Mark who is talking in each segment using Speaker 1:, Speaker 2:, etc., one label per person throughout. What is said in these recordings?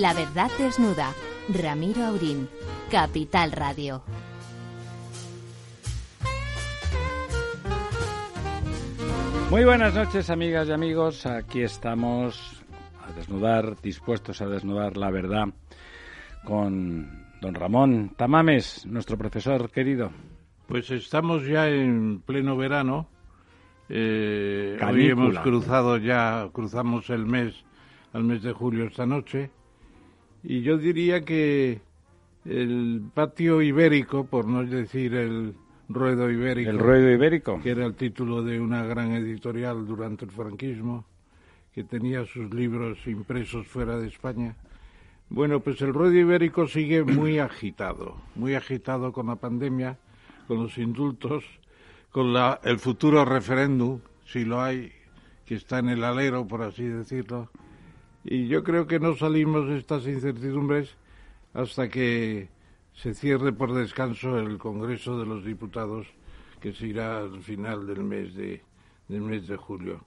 Speaker 1: La verdad desnuda. Ramiro Aurín, Capital Radio.
Speaker 2: Muy buenas noches, amigas y amigos. Aquí estamos a desnudar, dispuestos a desnudar la verdad con don Ramón Tamames, nuestro profesor querido.
Speaker 3: Pues estamos ya en pleno verano. Eh, hoy hemos cruzado ya, cruzamos el mes, al mes de julio esta noche. Y yo diría que el patio ibérico, por no decir el ruedo ibérico.
Speaker 2: El ruedo ibérico.
Speaker 3: Que era el título de una gran editorial durante el franquismo, que tenía sus libros impresos fuera de España. Bueno, pues el ruedo ibérico sigue muy agitado, muy agitado con la pandemia, con los indultos, con la, el futuro referéndum, si lo hay, que está en el alero, por así decirlo. Y yo creo que no salimos de estas incertidumbres hasta que se cierre por descanso el Congreso de los Diputados, que se irá al final del mes de, del mes de julio.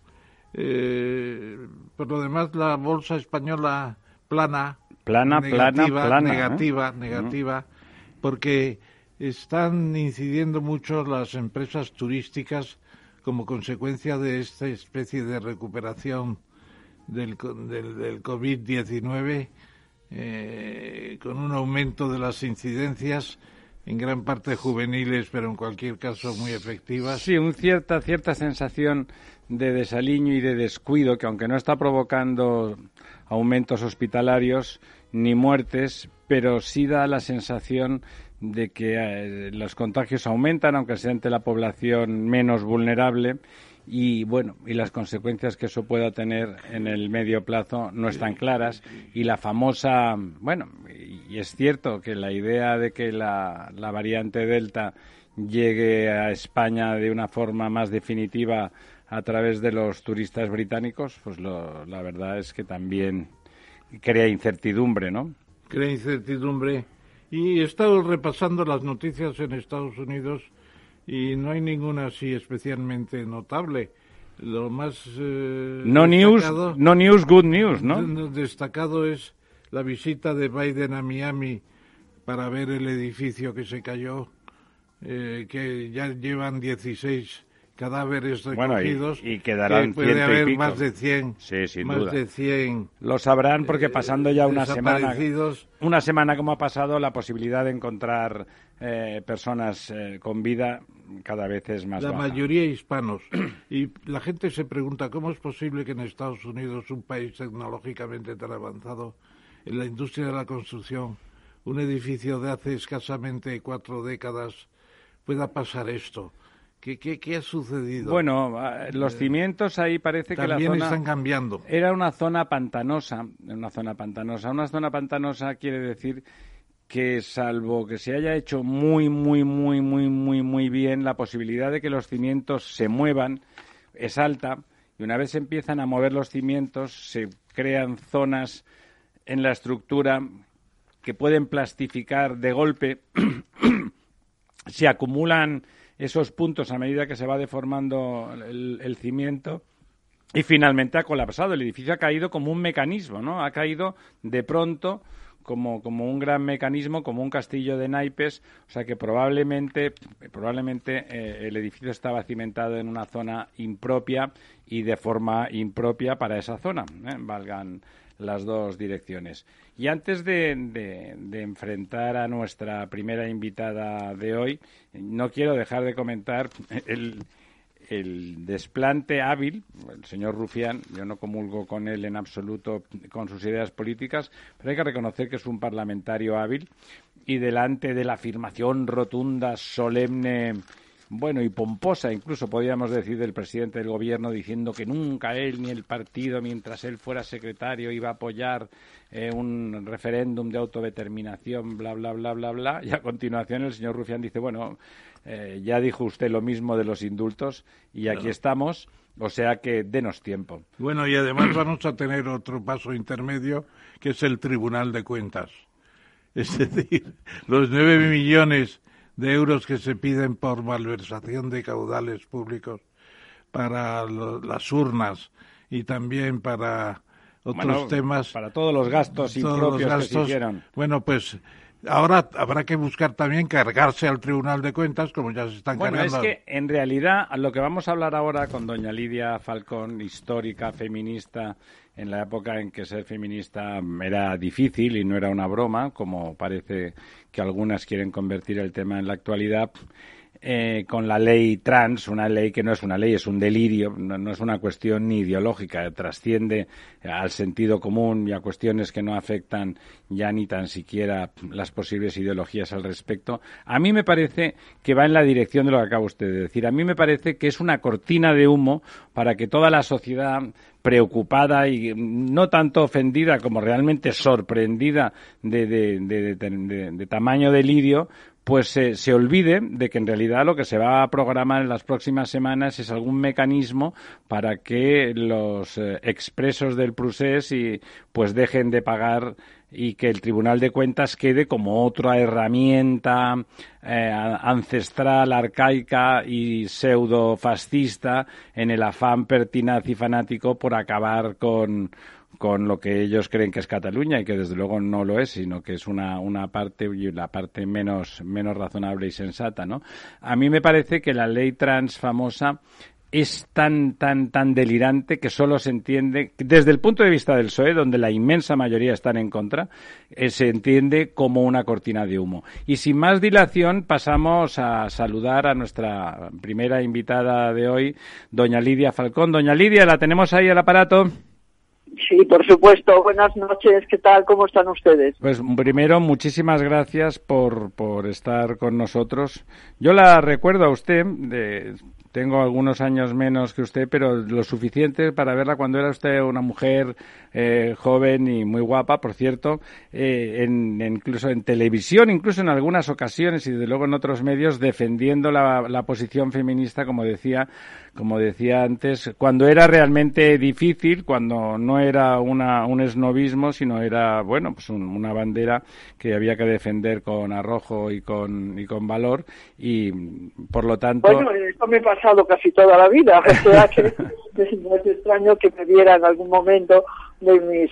Speaker 3: Eh, por lo demás, la bolsa española plana,
Speaker 2: plana,
Speaker 3: negativa,
Speaker 2: plana,
Speaker 3: negativa,
Speaker 2: ¿eh?
Speaker 3: negativa, porque están incidiendo mucho las empresas turísticas como consecuencia de esta especie de recuperación del, del, del COVID-19, eh, con un aumento de las incidencias en gran parte juveniles, pero en cualquier caso muy efectivas.
Speaker 2: Sí, una cierta, cierta sensación de desaliño y de descuido que, aunque no está provocando aumentos hospitalarios ni muertes, pero sí da la sensación de que eh, los contagios aumentan, aunque sea entre la población menos vulnerable, y bueno, y las consecuencias que eso pueda tener en el medio plazo no están claras. Y la famosa, bueno, y es cierto que la idea de que la, la variante Delta llegue a España de una forma más definitiva a través de los turistas británicos, pues lo, la verdad es que también crea incertidumbre, ¿no?
Speaker 3: Crea incertidumbre. Y he estado repasando las noticias en Estados Unidos y no hay ninguna así especialmente notable. Lo más eh,
Speaker 2: no news, no news, good news, ¿no?
Speaker 3: Destacado es la visita de Biden a Miami para ver el edificio que se cayó, eh, que ya llevan 16 cadáveres recogidos.
Speaker 2: Bueno, y, y, quedarán
Speaker 3: que puede haber
Speaker 2: y pico.
Speaker 3: más de 100.
Speaker 2: Sí, sin
Speaker 3: más
Speaker 2: duda.
Speaker 3: de 100.
Speaker 2: Lo sabrán porque pasando ya una semana, una semana como ha pasado, la posibilidad de encontrar eh, personas eh, con vida cada vez es más
Speaker 3: La
Speaker 2: baja.
Speaker 3: mayoría hispanos. y la gente se pregunta cómo es posible que en Estados Unidos, un país tecnológicamente tan avanzado, en la industria de la construcción, un edificio de hace escasamente cuatro décadas, pueda pasar esto. ¿Qué, qué, qué ha sucedido?
Speaker 2: Bueno, los cimientos ahí parece que la
Speaker 3: También
Speaker 2: zona
Speaker 3: están cambiando.
Speaker 2: era una zona pantanosa, una zona pantanosa. Una zona pantanosa quiere decir que salvo que se haya hecho muy, muy, muy, muy, muy, muy bien, la posibilidad de que los cimientos se muevan es alta y una vez se empiezan a mover los cimientos se crean zonas en la estructura que pueden plastificar de golpe, se acumulan esos puntos a medida que se va deformando el, el, cimiento y finalmente ha colapsado. El edificio ha caído como un mecanismo, ¿no? Ha caído de pronto como, como un gran mecanismo, como un castillo de naipes, o sea que probablemente, probablemente eh, el edificio estaba cimentado en una zona impropia y de forma impropia para esa zona, ¿eh? valgan las dos direcciones. Y antes de, de, de, enfrentar a nuestra primera invitada de hoy, no quiero dejar de comentar el, el desplante hábil, el señor Rufián, yo no comulgo con él en absoluto con sus ideas políticas, pero hay que reconocer que es un parlamentario hábil y delante de la afirmación rotunda, solemne, bueno, y pomposa, incluso podríamos decir, del presidente del gobierno diciendo que nunca él ni el partido, mientras él fuera secretario, iba a apoyar eh, un referéndum de autodeterminación, bla, bla, bla, bla, bla. Y a continuación el señor Rufián dice, bueno, eh, ya dijo usted lo mismo de los indultos y aquí claro. estamos, o sea que denos tiempo.
Speaker 3: Bueno, y además vamos a tener otro paso intermedio, que es el Tribunal de Cuentas. Es decir, los nueve millones de euros que se piden por malversación de caudales públicos para lo, las urnas y también para otros temas.
Speaker 2: Para todos los gastos impropios que se hicieron.
Speaker 3: Bueno, pues Ahora habrá que buscar también cargarse al Tribunal de Cuentas, como ya se están
Speaker 2: bueno,
Speaker 3: cargando.
Speaker 2: es que en realidad lo que vamos a hablar ahora con doña Lidia Falcón, histórica, feminista, en la época en que ser feminista era difícil y no era una broma, como parece que algunas quieren convertir el tema en la actualidad, eh, con la ley trans, una ley que no es una ley, es un delirio, no, es una cuestión ni ideológica, trasciende al sentido común y a cuestiones que no afectan ya ni tan siquiera las posibles ideologías al respecto. A mí me parece que va en la dirección de lo que acaba usted de decir. A mí me parece que es una cortina de humo para que toda la sociedad preocupada y no tanto ofendida como realmente sorprendida de, de tamaño delirio, pues se olvide de que en realidad lo que se va a programar en las próximas semanas es algún mecanismo para que los eh, expresos del procés y, pues dejen de pagar y que el Tribunal de Cuentas quede como otra herramienta eh, ancestral, arcaica y pseudo fascista en el afán pertinaz y fanático por acabar con con lo que ellos creen que es Cataluña y que desde luego no lo es, sino que es una, una parte y la parte menos, menos razonable y sensata, ¿no? A mí me parece que la ley trans famosa es tan, tan, tan delirante que solo se entiende, desde el punto de vista del PSOE, donde la inmensa mayoría están en contra, eh, se entiende como una cortina de humo. Y sin más dilación, pasamos a saludar a nuestra primera invitada de hoy, doña Lidia Falcón. Doña Lidia, ¿la tenemos ahí al aparato?
Speaker 4: Sí, por supuesto. Buenas noches. ¿Qué tal? ¿Cómo están ustedes?
Speaker 2: Pues primero, muchísimas gracias por, por estar con nosotros. Yo la recuerdo a usted de tengo algunos años menos que usted, pero lo suficiente para verla cuando era usted una mujer eh, joven y muy guapa, por cierto, eh, en, incluso en televisión, incluso en algunas ocasiones y desde luego en otros medios, defendiendo la, la posición feminista, como decía, como decía antes, cuando era realmente difícil, cuando no era una, un esnovismo, sino era, bueno, pues una bandera que había que defender con arrojo y con, y con valor y, por lo tanto...
Speaker 4: pasado casi toda la vida, sea que no es extraño que me viera en algún momento de mis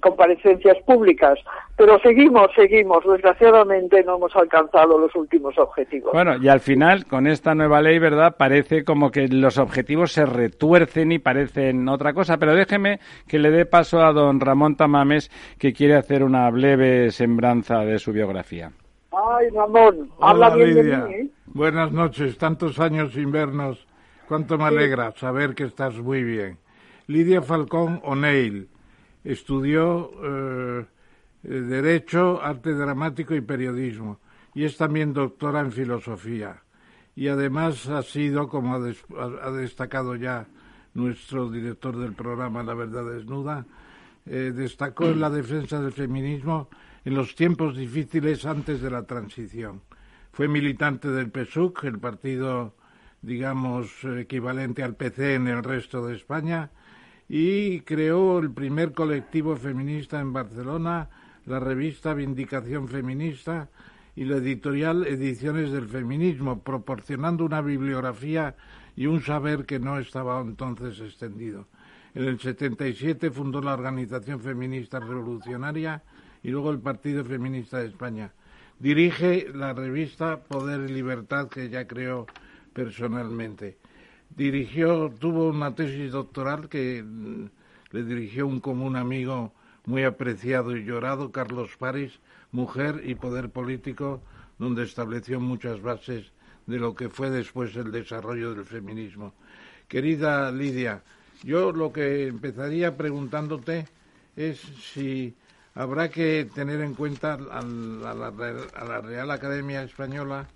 Speaker 4: comparecencias públicas. Pero seguimos, seguimos. Desgraciadamente no hemos alcanzado los últimos objetivos.
Speaker 2: Bueno, y al final, con esta nueva ley, ¿verdad? Parece como que los objetivos se retuercen y parecen otra cosa. Pero déjeme que le dé paso a don Ramón Tamames, que quiere hacer una breve sembranza de su biografía.
Speaker 4: Ay, Ramón, habla bien de mí. ¿eh?
Speaker 3: Buenas noches, tantos años sin vernos. Cuánto me alegra saber que estás muy bien. Lidia Falcón O'Neill estudió eh, Derecho, Arte Dramático y Periodismo y es también doctora en Filosofía. Y además ha sido, como ha, destacado ya nuestro director del programa La Verdad Desnuda, eh, destacó en la defensa del feminismo en los tiempos difíciles antes de la transición. Fue militante del PSUC, el partido, digamos, equivalente al PC en el resto de España, y creó el primer colectivo feminista en Barcelona, la revista Vindicación Feminista y la editorial Ediciones del Feminismo, proporcionando una bibliografía y un saber que no estaba entonces extendido. En el 77 fundó la Organización Feminista Revolucionaria y luego el Partido Feminista de España. Dirige la revista Poder y Libertad que ya creó personalmente dirigió, tuvo una tesis doctoral que mm, le dirigió un común amigo muy apreciado y llorado, Carlos París, Mujer y Poder Político, donde estableció muchas bases de lo que fue después el desarrollo del feminismo. Querida Lidia, yo lo que empezaría preguntándote es si habrá que tener en cuenta a la, Real Academia Española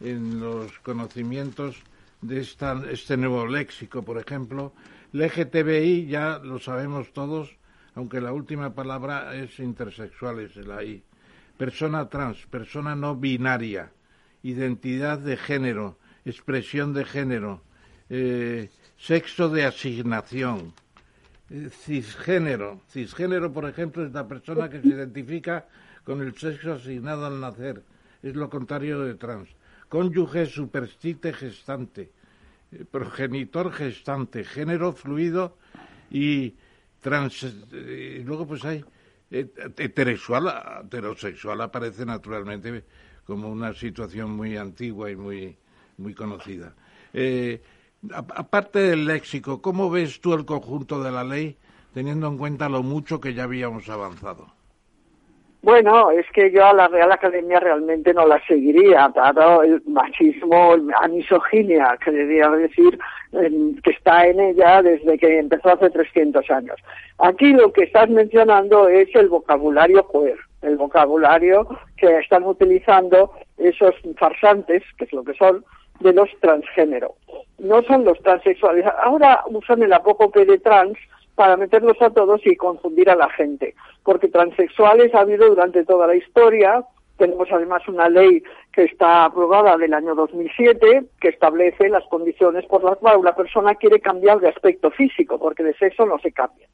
Speaker 3: en los conocimientos de este nuevo léxico, por ejemplo. LGTBI ya lo sabemos todos, aunque la última palabra es intersexuales, la I. Persona trans, persona no binaria, identidad de género, expresión de género, eh, sexo de asignación, cisgénero. Cisgénero, por ejemplo, es la persona que se identifica con el sexo asignado al nacer. Es lo contrario de trans cónyuge superstite gestante, eh, progenitor gestante, género fluido y trans, y luego pues hay heterosexual, heterosexual aparece naturalmente como una situación muy antigua y muy, muy conocida. Eh, aparte del léxico, ¿cómo ves tú el conjunto de la ley teniendo en cuenta lo mucho que ya habíamos avanzado?
Speaker 4: Bueno, es que yo a la Real Academia realmente no la seguiría, dado el machismo, la misoginia, que debería decir, que está en ella desde que empezó hace 300 años. Aquí lo que estás mencionando es el vocabulario queer, el vocabulario que están utilizando esos farsantes, que es lo que son, de los transgénero. No son los transexuales. Ahora usan el apócope de trans para meterlos a todos y confundir a la gente. Porque transexuales ha habido durante toda la historia. Tenemos además una ley que está aprobada del año 2007 que establece las condiciones por las cuales una persona quiere cambiar de aspecto físico, porque de sexo no se cambia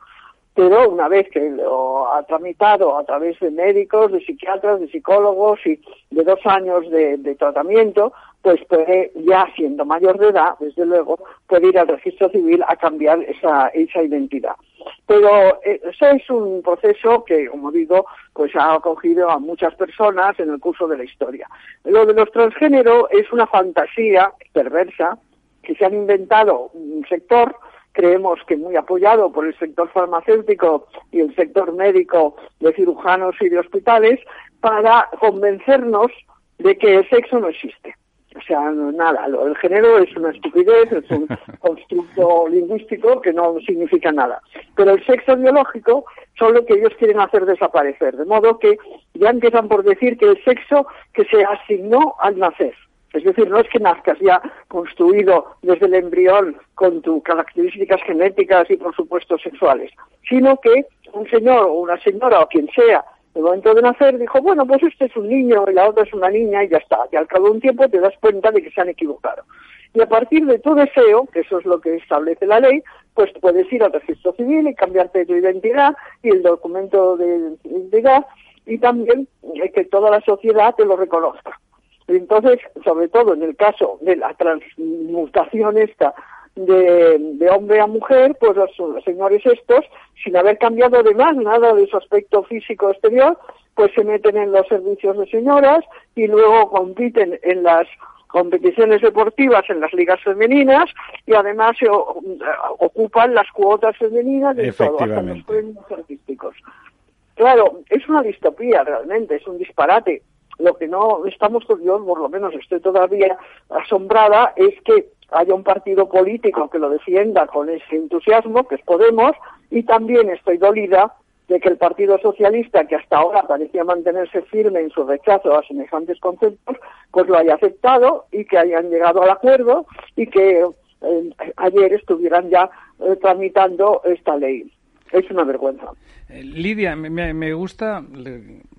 Speaker 4: pero una vez que lo ha tramitado a través de médicos, de psiquiatras, de psicólogos y de dos años de, tratamiento, pues puede, ya siendo mayor de edad, desde luego, puede ir al registro civil a cambiar esa, esa identidad. Pero eh, eso es un proceso que, como digo, pues ha acogido a muchas personas en el curso de la historia. Lo de los transgénero es una fantasía perversa que se han inventado un sector creemos que muy apoyado por el sector farmacéutico y el sector médico de cirujanos y de hospitales para convencernos de que el sexo no existe. O sea, nada, el género es una estupidez, es un constructo lingüístico que no significa nada. Pero el sexo biológico son lo que ellos quieren hacer desaparecer, de modo que ya empiezan por decir que el sexo que se asignó al nacer, es decir, no es que nazcas ya construido desde el embrión con tus características genéticas y, por supuesto, sexuales, sino que un señor o una señora o quien sea, el momento de nacer, dijo, bueno, pues este es un niño y la otra es una niña y ya está. Y al cabo de un tiempo te das cuenta de que se han equivocado. Y a partir de tu deseo, que eso es lo que establece la ley, pues puedes ir al registro civil y cambiarte tu identidad y el documento de identidad y también que toda la sociedad te lo reconozca. Entonces, sobre todo en el caso de la transmutación esta de, hombre a mujer, pues los, señores estos, sin haber cambiado además nada de su aspecto físico exterior, pues se meten en los servicios de señoras y luego compiten en las competiciones deportivas en las ligas femeninas y además se ocupan las cuotas femeninas de todo, hasta los premios artísticos. Claro, es una distopía realmente, es un disparate. Lo que no estamos, yo por lo menos estoy todavía asombrada, es que haya un partido político que lo defienda con ese entusiasmo, que es Podemos, y también estoy dolida de que el Partido Socialista, que hasta ahora parecía mantenerse firme en su rechazo a semejantes conceptos, pues lo haya aceptado y que hayan llegado al acuerdo y que eh, ayer estuvieran ya eh, tramitando esta ley. Es una vergüenza.
Speaker 2: Eh, Lidia, me, me gusta,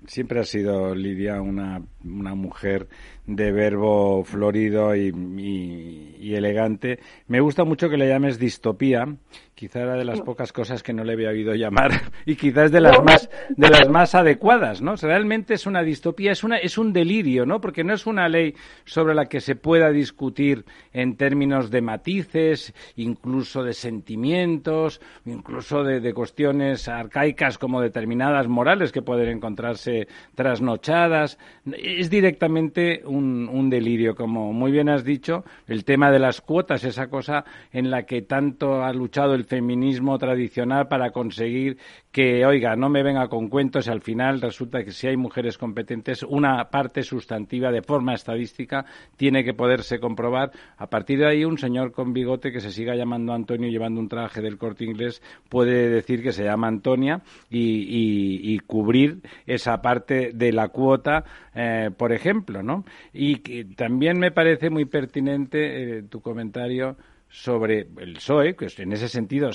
Speaker 2: siempre ha sido Lidia una, una mujer de verbo florido y, elegante. Me gusta mucho que le llames distopía. Quizá era de las pocas cosas que no le había oído llamar y quizás de las más de las más adecuadas, ¿no? Realmente es una distopía, es una es un delirio, ¿no? Porque no es una ley sobre la que se pueda discutir en términos de matices, incluso de sentimientos, incluso de, de cuestiones arcaicas como determinadas morales que pueden encontrarse trasnochadas. Es directamente un, delirio, como muy bien has dicho, el tema de las cuotas, esa cosa en la que tanto ha luchado el feminismo tradicional para conseguir que, oiga, no me venga con cuentos, y al final resulta que si hay mujeres competentes, una parte sustantiva de forma estadística tiene que poderse comprobar. A partir de ahí, un señor con bigote que se siga llamando Antonio llevando un traje del corte inglés puede decir que se llama Antonia y, cubrir esa parte de la cuota, eh, por ejemplo, ¿no? Y que también me parece muy pertinente eh, tu comentario sobre el PSOE, que en ese sentido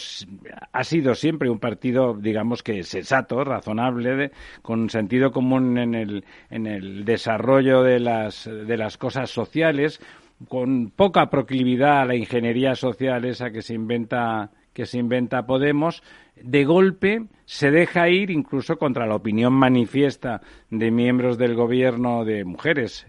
Speaker 2: ha sido siempre un partido, digamos que sensato, razonable, con sentido común en el, en el desarrollo de las, de las cosas sociales, con poca proclividad a la ingeniería social esa que se inventa que se inventa Podemos, de golpe se deja ir incluso contra la opinión manifiesta de miembros del gobierno de mujeres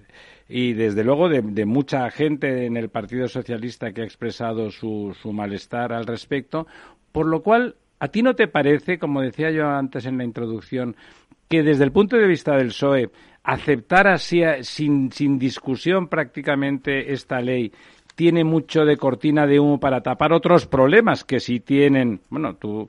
Speaker 2: y desde luego de, mucha gente en el Partido Socialista que ha expresado su, su malestar al respecto, por lo cual ¿A ti no te parece, como decía yo antes en la introducción, que desde el punto de vista del PSOE, aceptar así sin, sin discusión prácticamente esta ley tiene mucho de cortina de humo para tapar otros problemas que sí tienen, bueno, tú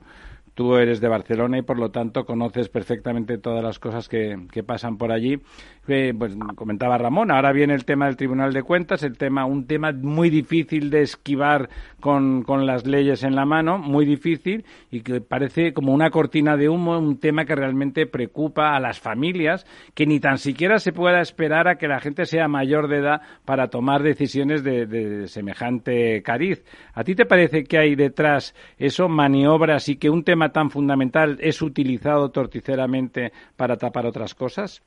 Speaker 2: tú eres de Barcelona y por lo tanto conoces perfectamente todas las cosas que, pasan por allí. Eh, pues comentaba Ramón, ahora viene el tema del Tribunal de Cuentas, el tema, un tema muy difícil de esquivar con, con las leyes en la mano, muy difícil y que parece como una cortina de humo, un tema que realmente preocupa a las familias, que ni tan siquiera se pueda esperar a que la gente sea mayor de edad para tomar decisiones de, de semejante cariz. ¿A ti te parece que hay detrás eso, maniobras y que un tema tan fundamental es utilizado torticeramente para tapar otras cosas?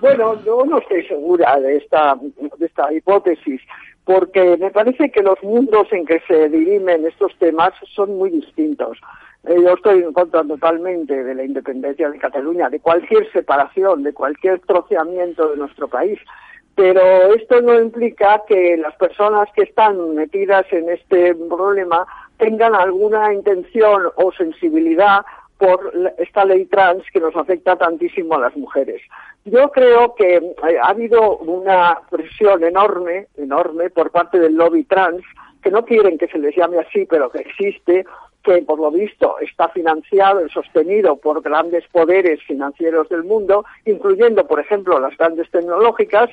Speaker 4: Bueno, yo no estoy segura de esta, de esta hipótesis, porque me parece que los mundos en que se dirimen estos temas son muy distintos. Eh, yo estoy en contra totalmente de la independencia de Cataluña, de cualquier separación, de cualquier troceamiento de nuestro país pero esto no implica que las personas que están metidas en este problema tengan alguna intención o sensibilidad por esta ley trans que nos afecta tantísimo a las mujeres. Yo creo que eh, ha habido una presión enorme, enorme por parte del lobby trans, que no quieren que se les llame así, pero que existe, que por lo visto está financiado y sostenido por grandes poderes financieros del mundo, incluyendo, por ejemplo, las grandes tecnológicas,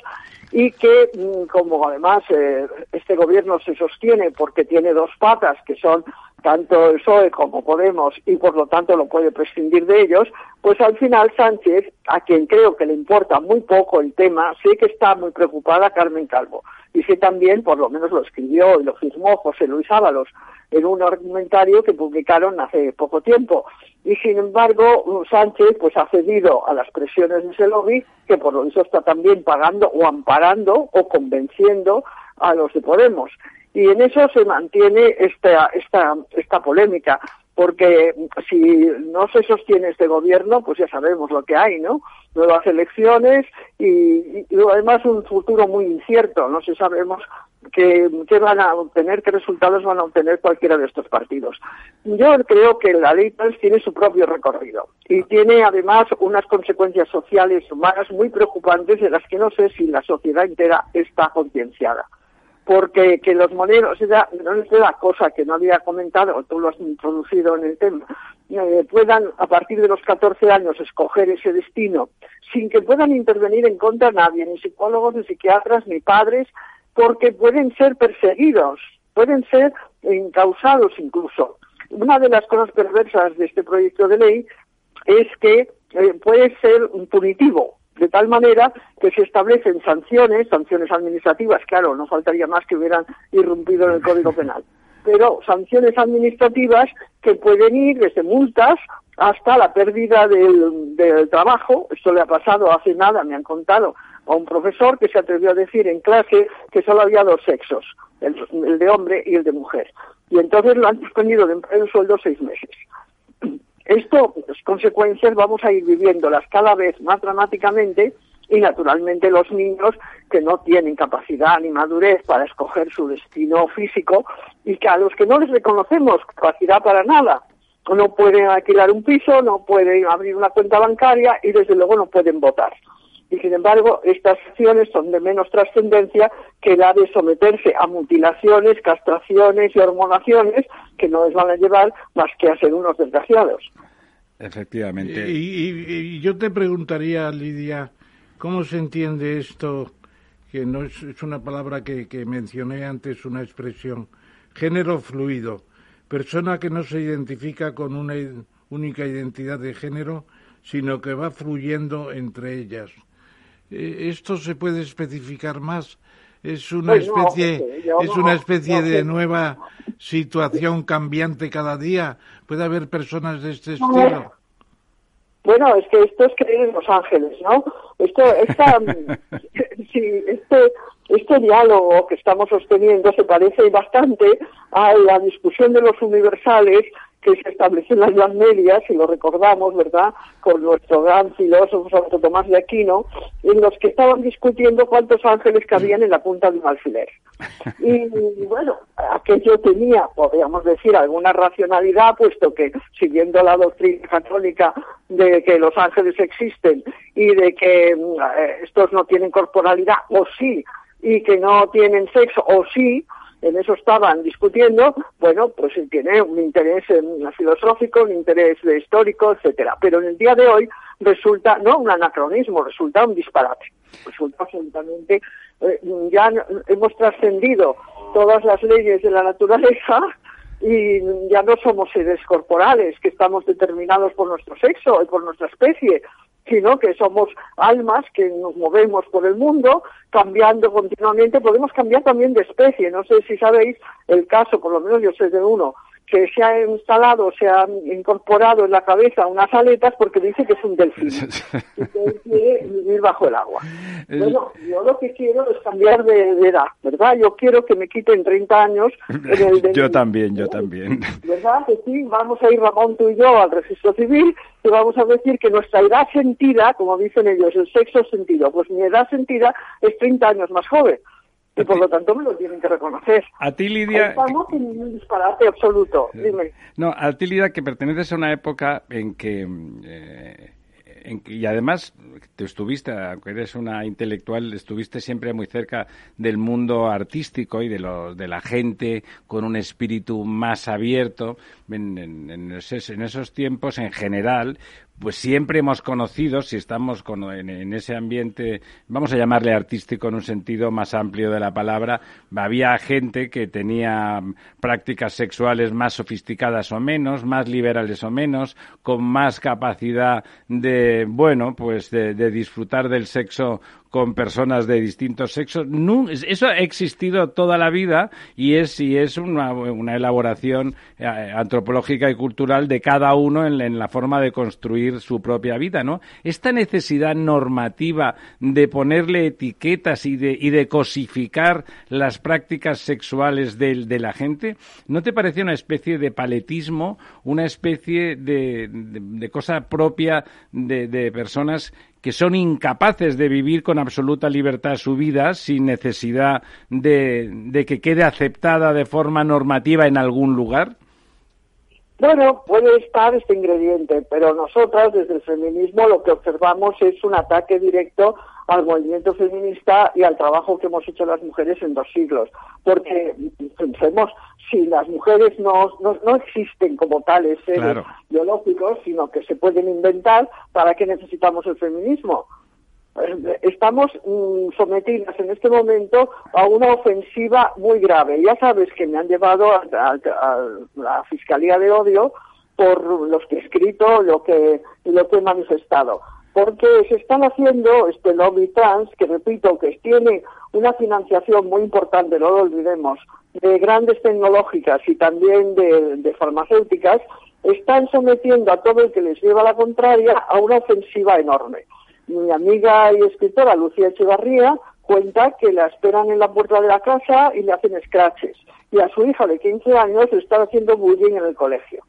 Speaker 4: y que, mm, como además eh, este gobierno se sostiene porque tiene dos patas, que son tanto el PSOE como Podemos, y por lo tanto lo puede prescindir de ellos, pues al final Sánchez, a quien creo que le importa muy poco el tema, sé que está muy preocupada Carmen Calvo. Y sé también, por lo menos lo escribió y lo firmó José Luis Ábalos, en un argumentario que publicaron hace poco tiempo. Y sin embargo, Sánchez pues ha cedido a las presiones de ese lobby, que por lo visto está también pagando o amparando o convenciendo a los de Podemos. Y en eso se mantiene esta, esta, esta polémica porque si no se sostiene este gobierno, pues ya sabemos lo que hay, ¿no? Nuevas elecciones y, además un futuro muy incierto, no se sabemos qué, van a obtener, qué resultados van a obtener cualquiera de estos partidos. Yo creo que la ley trans tiene su propio recorrido y tiene además unas consecuencias sociales humanas muy preocupantes de las que no sé si la sociedad entera está concienciada porque que los modelos, no es la cosa que no había comentado, tú lo has introducido en el tema, eh, puedan a partir de los 14 años escoger ese destino sin que puedan intervenir en contra nadie, ni psicólogos, ni psiquiatras, ni padres, porque pueden ser perseguidos, pueden ser encausados incluso. Una de las cosas perversas de este proyecto de ley es que eh, puede ser punitivo, de tal manera que se establecen sanciones, sanciones administrativas, claro, no faltaría más que hubieran irrumpido en el Código Penal, pero sanciones administrativas que pueden ir desde multas hasta la pérdida del, trabajo. Esto le ha pasado hace nada, me han contado, a un profesor que se atrevió a decir en clase que solo había dos sexos, el, de hombre y el de mujer. Y entonces lo han suspendido de empleo sueldo seis meses. Esto, las pues, consecuencias vamos a ir viviéndolas cada vez más dramáticamente y naturalmente los niños que no tienen capacidad ni madurez para escoger su destino físico y que a los que no les reconocemos capacidad para nada, no pueden alquilar un piso, no pueden abrir una cuenta bancaria y desde luego no pueden votar. Y sin embargo, estas acciones son de menos trascendencia que la de someterse a mutilaciones, castraciones y hormonaciones que no les van a llevar más que a ser unos desgraciados.
Speaker 2: Efectivamente.
Speaker 3: Y, yo te preguntaría, Lidia, ¿cómo se entiende esto? Que no es, una palabra que, que mencioné antes, una expresión. Género fluido. Persona que no se identifica con una única identidad de género, sino que va fluyendo entre ellas. Eh, ¿Esto se puede especificar más? es una especie es una especie de nueva situación cambiante cada día. Puede haber personas de este estilo.
Speaker 4: bueno es que esto es creer en los ángeles no esto esta sí, este este diálogo que estamos sosteniendo se parece bastante a la discusión de los universales que se estableció en las Edad Media, si lo recordamos, ¿verdad?, con nuestro gran filósofo Santo Tomás de Aquino, en los que estaban discutiendo cuántos ángeles cabían en la punta de un alfiler. Y, bueno, aquello tenía, podríamos decir, alguna racionalidad, puesto que, siguiendo la doctrina católica de que los ángeles existen y de que mm, eh, estos no tienen corporalidad, o sí, y que no tienen sexo, o sí, en eso estaban discutiendo, bueno, pues tiene un interés filosófico, un interés histórico, etcétera. Pero en el día de hoy resulta no un anacronismo, resulta un disparate. Resulta absolutamente eh, ya hemos trascendido todas las leyes de la naturaleza y ya no somos seres corporales que estamos determinados por nuestro sexo y por nuestra especie, sino que somos almas que nos movemos por el mundo cambiando continuamente. Podemos cambiar también de especie. No sé si sabéis el caso, por lo menos yo sé de uno, que se ha instalado, se ha incorporado en la cabeza unas aletas porque dice que es un delfín y que quiere vivir bajo el agua. Bueno, yo lo que quiero es cambiar de, edad, ¿verdad? Yo quiero que me quiten 30 años. En el
Speaker 2: yo también, yo también.
Speaker 4: ¿Verdad? Que sí, vamos a ir Ramón tú y yo al registro civil y vamos a decir que nuestra edad sentida, como dicen ellos, el sexo sentido, pues mi edad sentida es 30 años más joven y por lo tanto me lo tienen que reconocer.
Speaker 2: A ti, Lidia...
Speaker 4: Estamos en un disparate absoluto, dime.
Speaker 2: No, a ti, Lidia, que perteneces a una época en que... Eh, y además te estuviste, aunque eres una intelectual, estuviste siempre muy cerca del mundo artístico y de, lo, de la gente con un espíritu más abierto. En, en, esos, tiempos, en general, pues siempre hemos conocido, si estamos en, ese ambiente, vamos a llamarle artístico en un sentido más amplio de la palabra, había gente que tenía prácticas sexuales más sofisticadas o menos, más liberales o menos, con más capacidad de, bueno, pues de disfrutar del sexo con personas de distintos sexos. eso ha existido toda la vida y es, y es una, una elaboración eh, antropológica y cultural de cada uno en, la forma de construir su propia vida, ¿no? Esta necesidad normativa de ponerle etiquetas y de, y de cosificar las prácticas sexuales de, de la gente, ¿no te parece una especie de paletismo, una especie de, de cosa propia de personas que son incapaces de vivir con absoluta libertad su vida sin necesidad de, que quede aceptada de forma normativa en algún lugar?
Speaker 4: Bueno, puede estar este ingrediente, pero nosotras desde el feminismo lo que observamos es un ataque directo al movimiento feminista y al trabajo que hemos hecho las mujeres en dos siglos. Porque pensemos, si las mujeres no, no, existen como tales seres biológicos, sino que se pueden inventar, ¿para qué necesitamos el feminismo? Eh, estamos mm, sometidas en este momento a una ofensiva muy grave. Ya sabes que me han llevado a, la Fiscalía de Odio por los que he escrito, lo que, lo que he manifestado porque se están haciendo este lobby trans, que repito, que tiene una financiación muy importante, no lo olvidemos, de grandes tecnológicas y también de, farmacéuticas, están sometiendo a todo el que les lleva la contraria a una ofensiva enorme. Mi amiga y escritora Lucía Echevarría cuenta que la esperan en la puerta de la casa y le hacen scratches. Y a su hija de 15 años le están haciendo bullying en el colegio.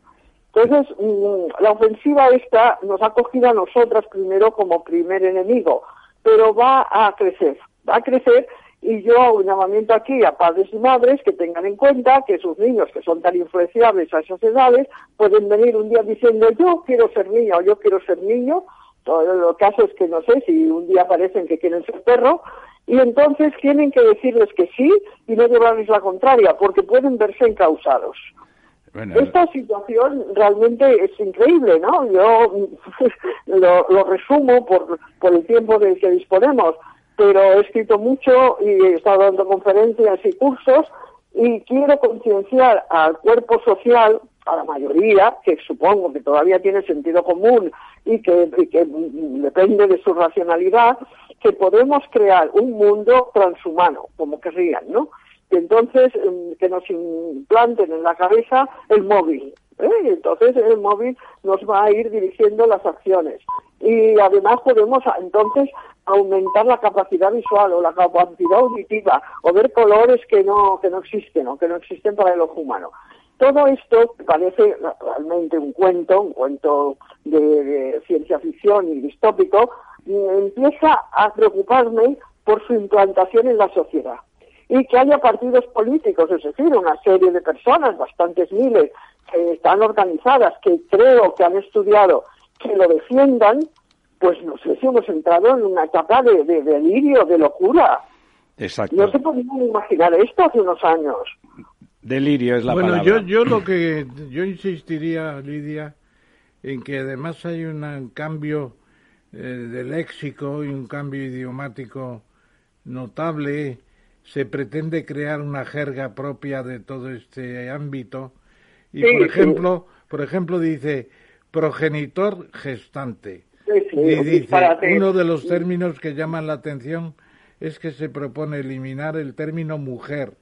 Speaker 4: Entonces, mm, la ofensiva esta nos ha cogido a nosotras primero como primer enemigo, pero va a crecer, va a crecer y yo hago un llamamiento aquí a padres y madres que tengan en cuenta que sus niños que son tan influenciables a esas edades pueden venir un día diciendo yo quiero ser niña o yo quiero ser niño. Todo lo caso es que no sé si un día parecen que quieren ser perro y entonces tienen que decirles que sí y no llevarles la contraria porque pueden verse encausados. Esta situación realmente es increíble, ¿no? Yo lo, resumo por, por el tiempo del que disponemos, pero he escrito mucho y he estado dando conferencias y cursos y quiero concienciar al cuerpo social, a la mayoría, que supongo que todavía tiene sentido común y que, y depende de su racionalidad, que podemos crear un mundo transhumano, como querrían, ¿no? entonces em, que nos implanten en la cabeza el móvil. ¿Eh? Entonces el móvil nos va a ir dirigiendo las acciones. Y además podemos entonces aumentar la capacidad visual o la capacidad auditiva o ver colores que no, que no existen o que no existen para el ojo humano. Todo esto parece realmente un cuento, un cuento de, ciencia ficción y distópico, empieza a preocuparme por su implantación en la sociedad. Y que haya partidos políticos, es decir, una serie de personas, bastantes miles, que están organizadas, que creo que han estudiado, que lo defiendan, pues no sé si hemos entrado en una etapa de, delirio, de locura.
Speaker 2: Exacto.
Speaker 4: No se podían imaginar esto hace unos años.
Speaker 2: Delirio es la
Speaker 3: bueno,
Speaker 2: palabra.
Speaker 3: Bueno, yo, yo lo que yo insistiría, Lidia, en que además hay un cambio eh, de léxico y un cambio idiomático notable. Se pretende crear una jerga propia de todo este ámbito. Y por ejemplo, por ejemplo dice progenitor gestante. y dice, uno de los términos que llaman la atención es que se propone eliminar el término mujer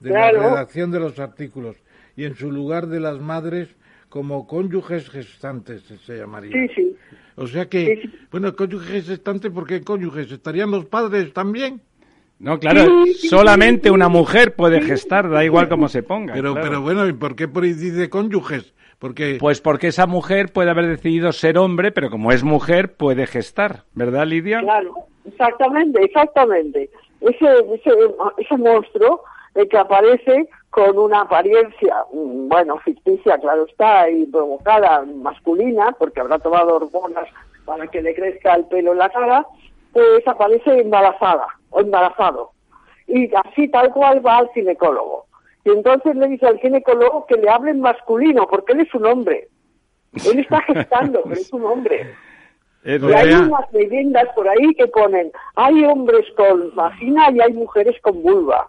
Speaker 3: de la redacción de los artículos y en su lugar de las madres como cónyuges gestantes se llamaría.
Speaker 4: Sí, sí.
Speaker 3: O sea que, bueno, cónyuges gestantes, ¿por qué cónyuges? ¿Estarían los padres también?
Speaker 2: No, claro, solamente una mujer puede gestar, da igual cómo se ponga.
Speaker 3: Pero, pero bueno, ¿y por qué por dice cónyuges? Porque...
Speaker 2: Pues porque esa mujer puede haber decidido ser hombre, pero como es mujer puede gestar, ¿verdad, Lidia?
Speaker 4: Claro, exactamente, exactamente. Ese, ese, ese monstruo el que aparece con una apariencia, mm, bueno, ficticia, claro está, y provocada masculina, porque habrá tomado hormonas para que le crezca el pelo en la cara, pues aparece embarazada o embarazado. Y así tal cual va al ginecólogo. Y entonces le dice al ginecólogo que le hable en masculino, porque él es un hombre. Él está gestando, pero es un hombre. y hay unas leyendas por ahí que ponen, hay hombres con vagina y hay mujeres con vulva.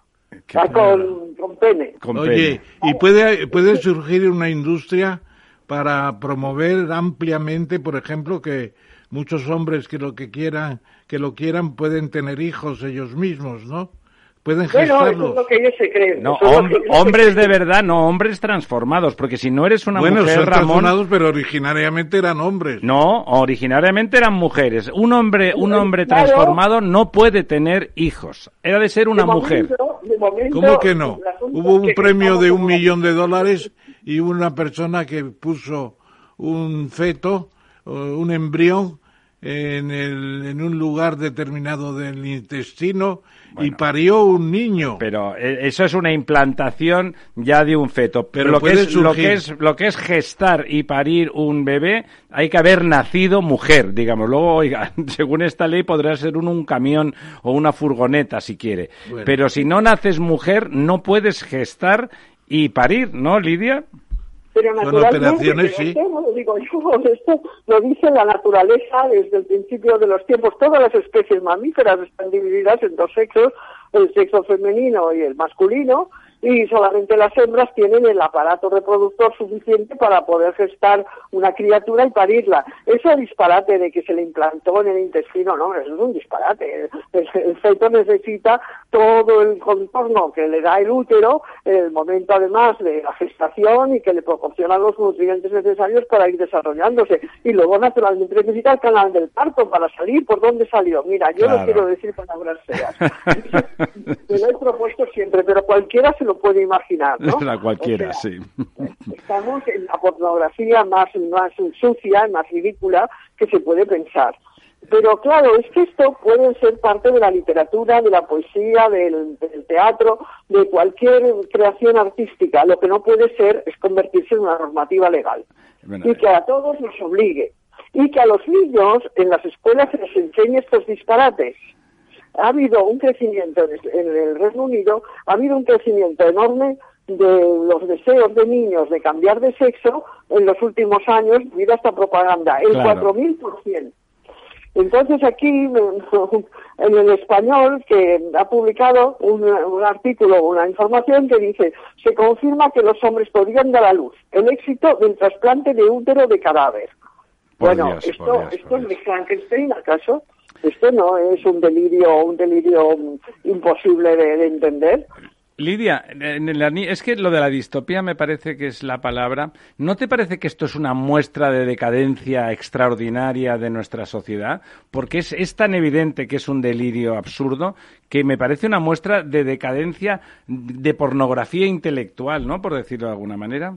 Speaker 4: Ah, con, pene.
Speaker 3: Oye, ¿y puede, puede surgir una industria para promover ampliamente, por ejemplo, que muchos hombres que lo que quieran, que lo quieran pueden tener hijos ellos mismos, ¿no? Pueden gestarlos.
Speaker 4: Bueno, eso es lo que ellos se creen.
Speaker 2: No, hombres de verdad, no hombres transformados, porque si no eres una
Speaker 3: bueno,
Speaker 2: mujer,
Speaker 3: son transformados, pero originariamente eran hombres.
Speaker 2: No, originariamente eran mujeres. Un hombre, un hombre transformado no puede tener hijos. Era de ser una mujer.
Speaker 3: ¿Cómo que no? Hubo un premio de un millón de dólares y una persona que puso un feto, un embrión, en, el, en un lugar determinado del intestino y parió un niño.
Speaker 2: Pero eh, eso es una implantación ya de un feto. Pero lo que, es, lo, que es, lo que es gestar y parir un bebé, hay que haber nacido mujer, digamos. Luego, oiga, según esta ley podrá ser un, un camión o una furgoneta si quiere. Pero si no naces mujer, no puedes gestar y parir, ¿no, Lidia?
Speaker 4: Pero naturalmente, esto no lo digo yo, esto lo dice la naturaleza desde el principio de los tiempos. Todas las especies mamíferas están divididas en dos sexos, el sexo femenino y el masculino, y solamente las hembras tienen el aparato reproductor suficiente para poder gestar una criatura y parirla. Ese disparate de que se le implantó en el intestino, no, eso es un disparate. El, feto necesita todo el contorno que le da el útero, el momento además de la gestación y que le proporciona los nutrientes necesarios para ir desarrollándose. Y luego naturalmente necesita el canal del parto para salir. ¿Por dónde salió? Mira, yo no quiero decir palabras feas. Me lo he propuesto siempre, pero cualquiera se lo puede imaginar, ¿no?
Speaker 2: La cualquiera, sí.
Speaker 4: Estamos en la pornografía más, más sucia, más ridícula que se puede pensar. Pero claro, es que esto puede ser parte de la literatura, de la poesía, del, teatro, de cualquier creación artística. Lo que no puede ser es convertirse en una normativa legal. y que a todos nos obligue. Y que a los niños en las escuelas se les enseñe estos disparates ha habido un crecimiento en el Reino Unido, ha habido un crecimiento enorme de los deseos de niños de cambiar de sexo en los últimos años debido a esta propaganda, el cuatro 4.000%. Entonces aquí, en el español, que ha publicado un, un, artículo, una información que dice, se confirma que los hombres podrían dar a luz el éxito del trasplante de útero de cadáver. bueno, esto, esto es de Frankenstein, ¿acaso? Esto no es un delirio, un delirio imposible de, entender.
Speaker 2: Lidia, es que lo de la distopía me parece que es la palabra. ¿No te parece que esto es una muestra de decadencia extraordinaria de nuestra sociedad? Porque es, es tan evidente que es un delirio absurdo que me parece una muestra de decadencia de pornografía intelectual, ¿no? Por decirlo de alguna manera.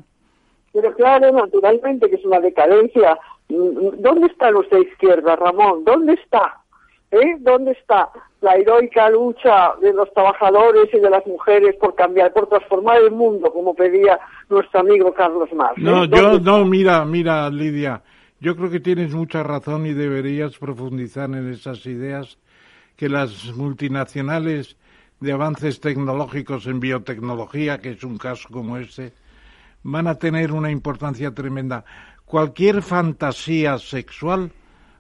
Speaker 4: Pero claro, naturalmente que es una decadencia. ¿Dónde está nuestra izquierda, Ramón? ¿Dónde está? ¿Eh? ¿Dónde está la heroica lucha de los trabajadores y de las mujeres por cambiar, por transformar el mundo, como pedía nuestro amigo Carlos Marx?
Speaker 3: No, yo no, mira, mira, Lidia, yo creo que tienes mucha razón y deberías profundizar en esas ideas que las multinacionales de avances tecnológicos en biotecnología, que es un caso como este, van a tener una importancia tremenda. Cualquier fantasía sexual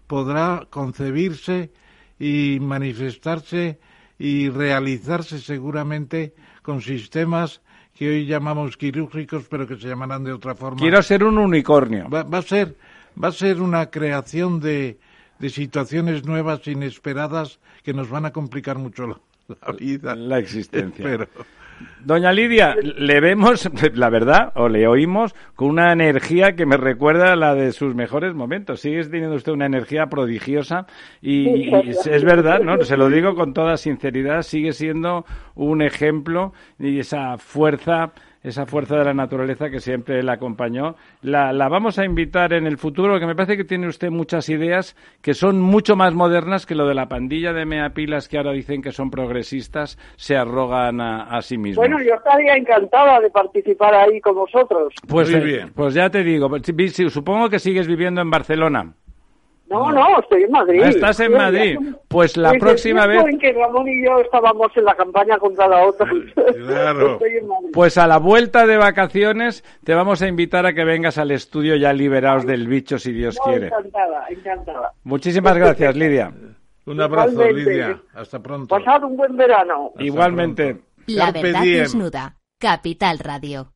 Speaker 3: podrá concebirse y manifestarse y realizarse seguramente con sistemas que hoy llamamos quirúrgicos, pero que se llamarán de otra forma.
Speaker 2: Quiero ser un unicornio.
Speaker 3: Va, a ser va a ser una creación de, de situaciones nuevas, inesperadas, que nos van a complicar mucho la, vida.
Speaker 2: La existencia. Doña Lidia, le vemos, la verdad, o le oímos, con una energía que me recuerda a la de sus mejores momentos. Sigue teniendo usted una energía prodigiosa y, es verdad, ¿no? Se lo digo con toda sinceridad, sigue siendo un ejemplo y esa fuerza esa fuerza de la naturaleza que siempre le acompañó. La, la, vamos a invitar en el futuro, que me parece que tiene usted muchas ideas que son mucho más modernas que lo de la pandilla de meapilas que ahora dicen que son progresistas, se arrogan a, sí mismos.
Speaker 4: Bueno, yo estaría encantada de participar ahí con vosotros.
Speaker 2: Pues, Muy bien. pues ya te digo, supongo que sigues viviendo en Barcelona.
Speaker 4: No, no, estoy en Madrid. Ah,
Speaker 2: estás en Madrid. Pues la próxima vez.
Speaker 4: en que Ramón y yo estábamos en la campaña contra la otra.
Speaker 2: Claro. Pues a la vuelta de vacaciones te vamos a invitar a que vengas al estudio ya liberados del bicho, si Dios quiere.
Speaker 4: Encantada, encantada.
Speaker 2: Muchísimas gracias, Lidia.
Speaker 3: Un abrazo, Lidia. Hasta pronto.
Speaker 4: Pasad un buen verano.
Speaker 2: Igualmente.
Speaker 1: La verdad desnuda. Capital Radio.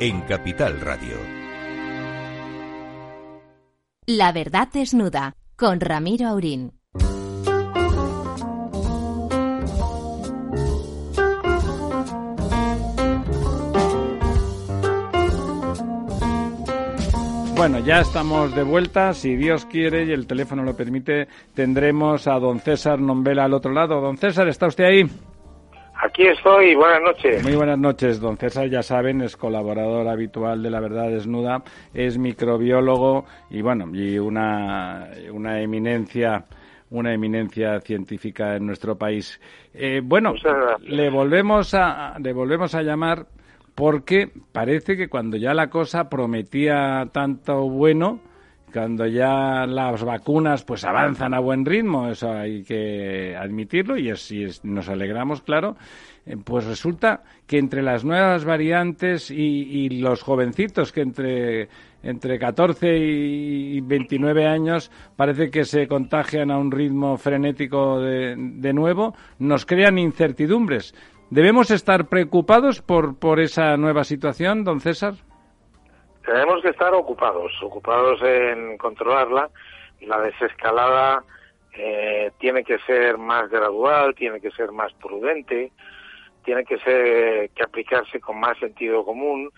Speaker 5: en Capital Radio.
Speaker 1: La verdad desnuda con Ramiro Aurín.
Speaker 2: Bueno, ya estamos de vuelta. Si Dios quiere y el teléfono lo permite, tendremos a don César Nombela al otro lado. Don César, ¿está usted ahí?
Speaker 6: Aquí estoy, buenas noches.
Speaker 2: Muy buenas noches, don César, ya saben, es colaborador habitual de La Verdad Desnuda, es microbiólogo y bueno, y una, una eminencia una eminencia científica en nuestro país. Eh, bueno, le volvemos a le volvemos a llamar porque parece que cuando ya la cosa prometía tanto bueno, cuando ya las vacunas pues avanzan a buen ritmo, eso hay que admitirlo y así nos alegramos, claro, eh, pues resulta que entre las nuevas variantes y, los jovencitos que entre entre 14 y 29 años parece que se contagian a un ritmo frenético de, de nuevo, nos crean incertidumbres. ¿Debemos estar preocupados por, por esa nueva situación, don César?
Speaker 6: Tenemos que estar ocupados, ocupados en controlarla. La desescalada eh, tiene que ser más gradual, tiene que ser más prudente, tiene que ser que aplicarse con más sentido común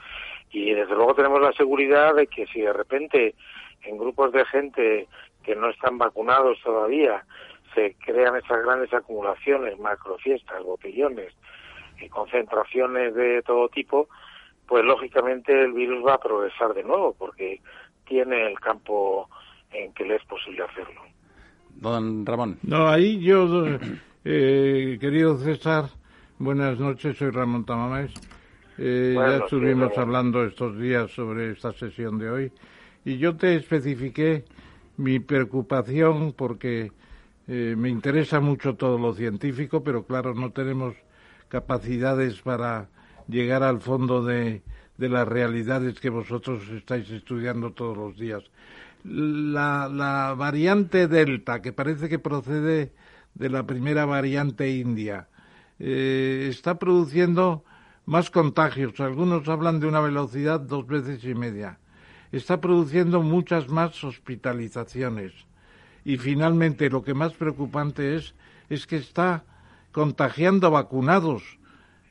Speaker 6: y desde luego tenemos la seguridad de que si de repente en grupos de gente que no están vacunados todavía se crean esas grandes acumulaciones, macrofiestas, botellones y concentraciones de todo tipo, pues lógicamente el virus va a progresar de nuevo porque tiene el campo en que le es posible hacerlo.
Speaker 2: Don Ramón.
Speaker 3: No, ahí yo, eh, querido César, buenas noches, soy Ramón Tamames. Eh, ya estuvimos hablando estos días sobre esta sesión de hoy y yo te especifiqué mi preocupación porque eh, me interesa mucho todo lo científico, pero claro, no tenemos capacidades para llegar al fondo de, de las realidades que vosotros estáis estudiando todos los días. La, la variante Delta, que parece que procede de la primera variante india, eh, está produciendo más contagios. Algunos hablan de una velocidad dos veces y media. Está produciendo muchas más hospitalizaciones. Y finalmente, lo que más preocupante es, es que está contagiando vacunados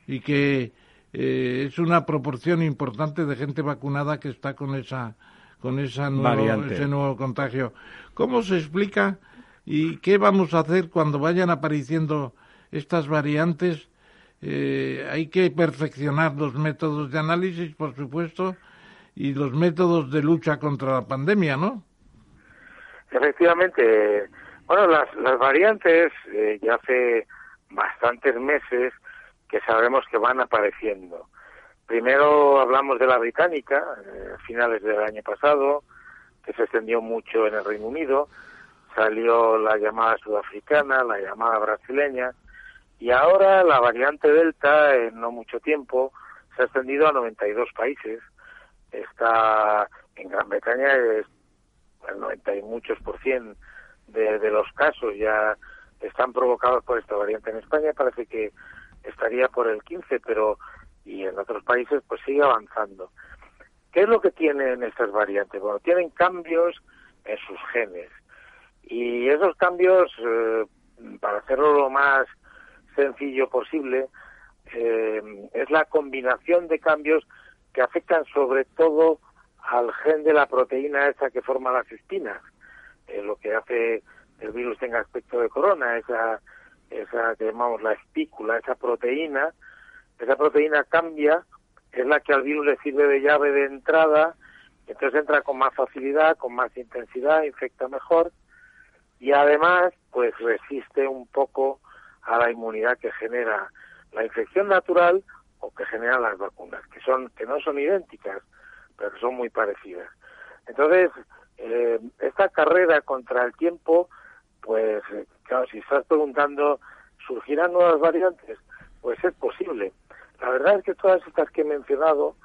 Speaker 3: y que eh, es una proporción importante de gente vacunada que está con esa con esa ese nuevo contagio. ¿Cómo se explica y qué vamos a hacer cuando vayan apareciendo estas variantes? Eh, hay que perfeccionar los métodos de análisis, por supuesto, y los métodos de lucha contra la pandemia, ¿no?
Speaker 6: Efectivamente. Bueno, las, las variantes eh, ya hace bastantes meses que sabemos que van apareciendo. Primero hablamos de la británica, eh, finales del año pasado, que se extendió mucho en el Reino Unido, salió la llamada sudafricana, la llamada brasileña, y ahora la variante Delta, en no mucho tiempo, se ha extendido a 92 países. Está en Gran Bretaña, es el 90 y muchos por cien de, de los casos ya están provocados por esta variante. En España parece que estaría por el 15, pero y en otros países pues sigue avanzando. ¿Qué es lo que tienen estas variantes? Bueno, tienen cambios en sus genes y esos cambios, eh, para hacerlo lo más sencillo posible, eh, es la combinación de cambios que afectan sobre todo al gen de la proteína esa que forma las espinas, eh, lo que hace el virus tenga aspecto de corona, esa esa que llamamos la espícula, esa proteína, esa proteína cambia, es la que al virus le sirve de llave de entrada, entonces entra con más facilidad, con más intensidad, infecta mejor y además pues resiste un poco a la inmunidad que genera la infección natural o que generan las vacunas, que son que no son idénticas, pero son muy parecidas. Entonces, eh, esta carrera contra el tiempo pues claro, si estás preguntando, ¿surgirán nuevas variantes? Pues es posible. La verdad es que todas estas que he mencionado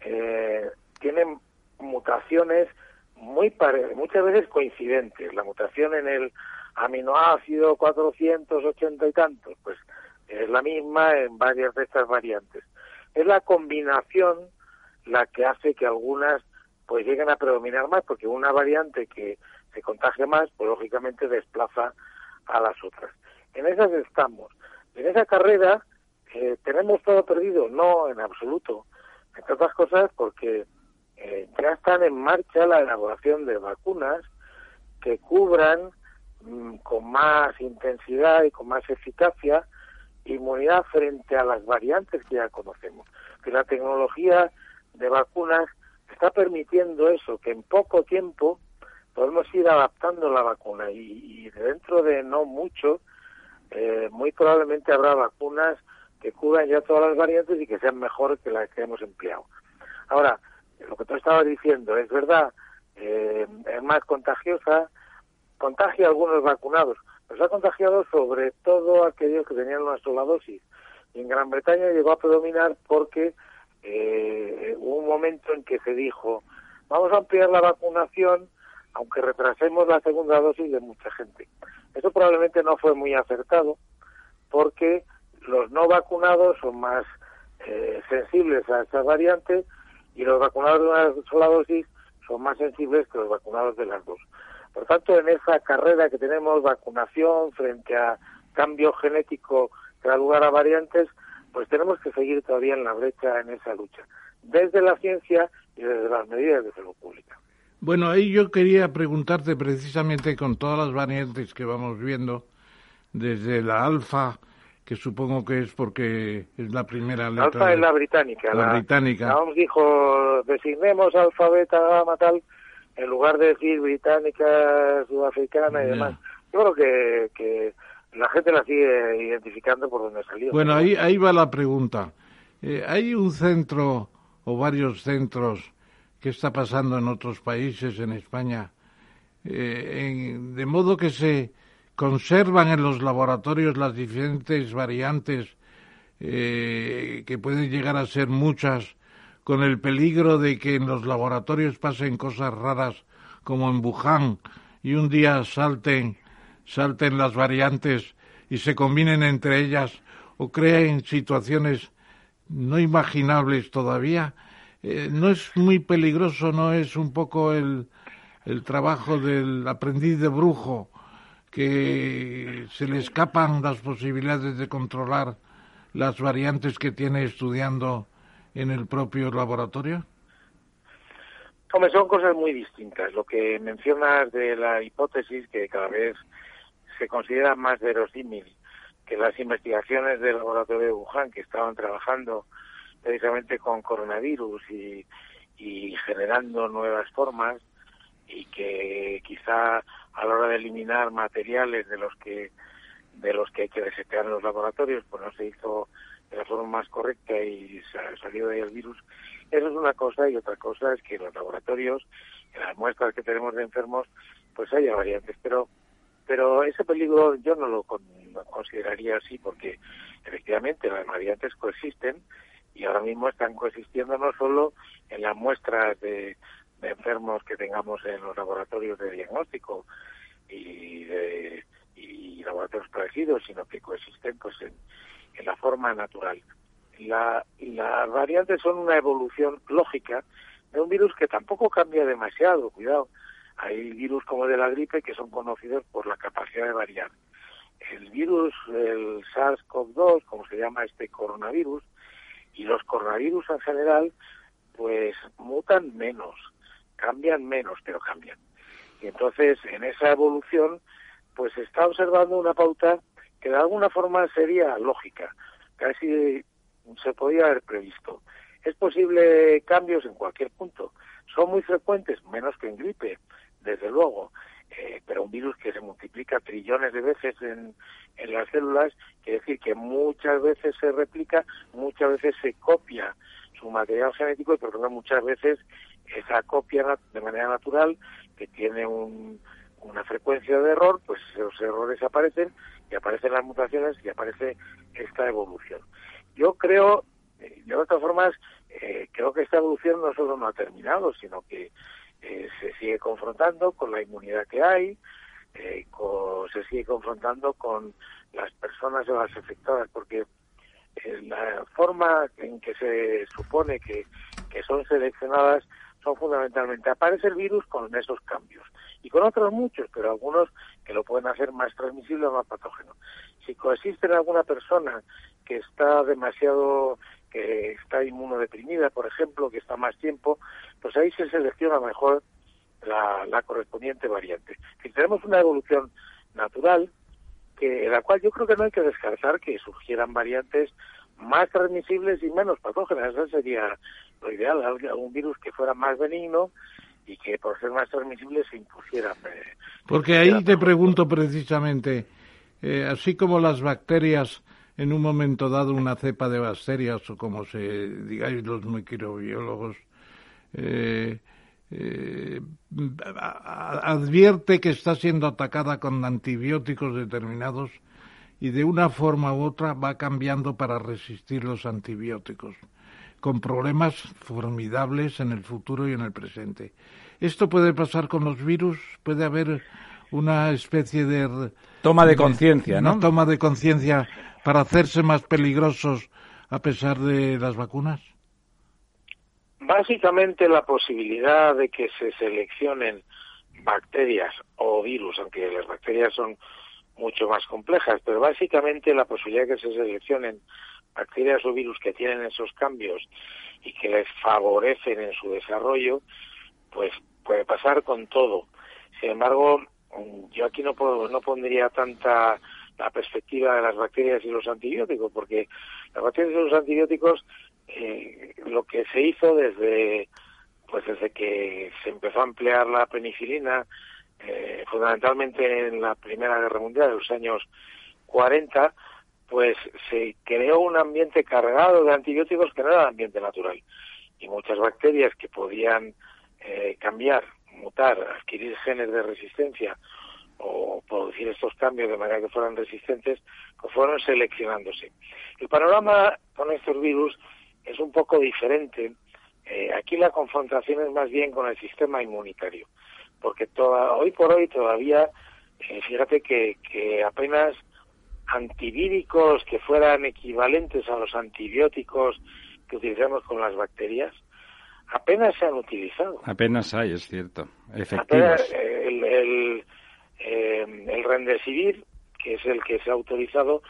Speaker 6: eh, tienen mutaciones muy muchas veces coincidentes. La mutación en el aminoácido 480 y tantos, pues es la misma en varias de estas variantes. Es la combinación la que hace que algunas pues lleguen a predominar más, porque una variante que se contagia más, pues lógicamente desplaza a las otras. En esas estamos. En esa carrera, eh, ¿tenemos todo perdido? No, en absoluto. Entre otras cosas porque eh, ya están en marcha la elaboración de vacunas que cubran mm, con más intensidad y con más eficacia inmunidad frente a las variantes que ya conocemos. Que la tecnología de vacunas está permitiendo eso, que en poco tiempo podemos ir adaptando la vacuna y, dentro de no mucho, eh, muy probablemente habrá vacunas que cubran ya todas las variantes y que sean mejores que las que hemos empleado. Ahora, lo que tú estabas diciendo es verdad, eh, es más contagiosa, contagia a algunos vacunados, se ha contagiado sobre todo aquellos que tenían una sola dosis. Y en Gran Bretaña llegó a predominar porque eh, hubo un momento en que se dijo, vamos a ampliar la vacunación aunque retrasemos la segunda dosis de mucha gente. Eso probablemente no fue muy acertado porque los no vacunados son más eh, sensibles a esta variante y los vacunados de una sola dosis son más sensibles que los vacunados de las dos. Por tanto, en esa carrera que tenemos, vacunación frente a cambio genético que da lugar a variantes, pues tenemos que seguir todavía en la brecha en esa lucha, desde la ciencia y desde las medidas de salud pública.
Speaker 3: Bueno, ahí yo quería preguntarte precisamente con todas las variantes que vamos viendo, desde la alfa, que supongo que es porque es la primera letra.
Speaker 6: Alfa es la británica.
Speaker 3: La, británica.
Speaker 6: La dijo, designemos alfa, beta, gamma, tal, en lugar de decir británica, sudafricana y demás. Yo creo que, que la gente la sigue identificando por donde salió.
Speaker 3: Bueno, ahí, ahí va la pregunta. Eh, ¿Hay un centro o varios centros qué está pasando en otros países, en España, eh, de modo que se conservan en los laboratorios las diferentes variantes eh, que pueden llegar a ser muchas, con el peligro de que en los laboratorios pasen cosas raras como en Wuhan y un día salten, salten las variantes y se combinen entre ellas o creen situaciones no imaginables todavía. Eh, no es muy peligroso, no es un poco el, el trabajo del aprendiz de brujo que se le escapan las posibilidades de controlar las variantes que tiene estudiando en el propio laboratorio?
Speaker 6: Hombre, son cosas muy distintas. Lo que mencionas de la hipótesis, que cada vez se considera más verosímil que las investigaciones del laboratorio de Wuhan, que estaban trabajando precisamente con coronavirus y, y generando nuevas formas, y que quizá a la hora de eliminar materiales de los que de los que hay que desecar en los laboratorios, pues no se hizo de la forma más correcta y salió de ahí el virus. Eso es una cosa y otra cosa es que en los laboratorios, en las muestras que tenemos de enfermos, pues haya variantes. Pero, pero ese peligro yo no lo consideraría así porque efectivamente las variantes coexisten y ahora mismo están coexistiendo no solo en las muestras de, enfermos que tengamos en los laboratorios de diagnóstico y, de, y laboratorios parecidos, sino que coexisten pues en, en la forma natural. La, las variantes son una evolución lógica de un virus que tampoco cambia demasiado, cuidado. Hay virus como de la gripe que son conocidos por la capacidad de variar. El virus, el SARS-CoV-2, como se llama este coronavirus, y los coronavirus en general, pues mutan menos cambian menos, pero cambian. Y entonces, en esa evolución, pues se está observando una pauta que de alguna forma sería lógica, casi se podía haber previsto. Es posible cambios en cualquier punto. Son muy frecuentes, menos que en gripe, desde luego, eh, pero un virus que se multiplica trillones de veces en, en las células, quiere decir que muchas veces se replica, muchas veces se copia su material genético y por lo tanto muchas veces esa copia de manera natural que tiene una frecuencia de error, pues esos errores aparecen y aparecen las mutaciones y aparece esta evolución. Yo creo, eh, de otras formas, eh, creo que esta evolución no solo no ha terminado, sino que eh, se sigue confrontando con la inmunidad que hay, se sigue confrontando con las personas o las afectadas, porque la forma en que se supone que, que son seleccionadas son fundamentalmente aparece el virus con esos cambios y con otros muchos, pero algunos que lo pueden hacer más transmisible o más patógeno. Si coexiste en alguna persona que está demasiado, que está inmunodeprimida, por ejemplo, que está más tiempo, pues ahí se selecciona mejor la, la correspondiente variante. Si tenemos una evolución natural, que en la cual yo creo que no hay que descartar que surgieran variantes más transmisibles y menos patógenas. Eso sería lo ideal, algún virus que fuera más benigno y que por ser más transmisible se impusiera.
Speaker 3: Eh, Porque ahí te pregunto precisamente, eh, así como las bacterias en un momento dado una cepa de bacterias o como se digáis los microbiólogos eh, eh, advierte que está siendo atacada con antibióticos determinados y de una forma u otra va cambiando para resistir los antibióticos, con problemas formidables en el futuro y en el presente. Esto puede pasar con los virus, puede haber una especie de
Speaker 2: toma de, conciencia, ¿no?
Speaker 3: toma de conciencia para hacerse más peligrosos a pesar de las vacunas.
Speaker 6: Básicamente la posibilidad de que se seleccionen bacterias o virus, aunque las bacterias son mucho más complejas, pero básicamente la posibilidad de que se seleccionen bacterias o virus que tienen esos cambios y que les favorecen en su desarrollo, pues puede pasar con todo. Sin embargo, yo aquí no puedo, no pondría tanta la perspectiva de las bacterias y los antibióticos, porque las bacterias y los antibióticos, eh, lo que se hizo desde, pues desde que se empezó a emplear la penicilina, eh, fundamentalmente en la Primera Guerra Mundial, de los años 40, pues se creó un ambiente cargado de antibióticos que no era el ambiente natural. Y muchas bacterias que podían eh, cambiar, mutar, adquirir genes de resistencia o producir estos cambios de manera que fueran resistentes, pues fueron seleccionándose. El panorama con estos virus es un poco diferente. Eh, aquí la confrontación es más bien con el sistema inmunitario, porque toda, hoy por hoy todavía, eh, fíjate que, que apenas antivíricos que fueran equivalentes a los antibióticos que utilizamos con las bacterias, apenas se han utilizado.
Speaker 2: Apenas hay, es cierto. Efectivos.
Speaker 6: Eh, el, el, eh, el Remdesivir, que es el que se ha autorizado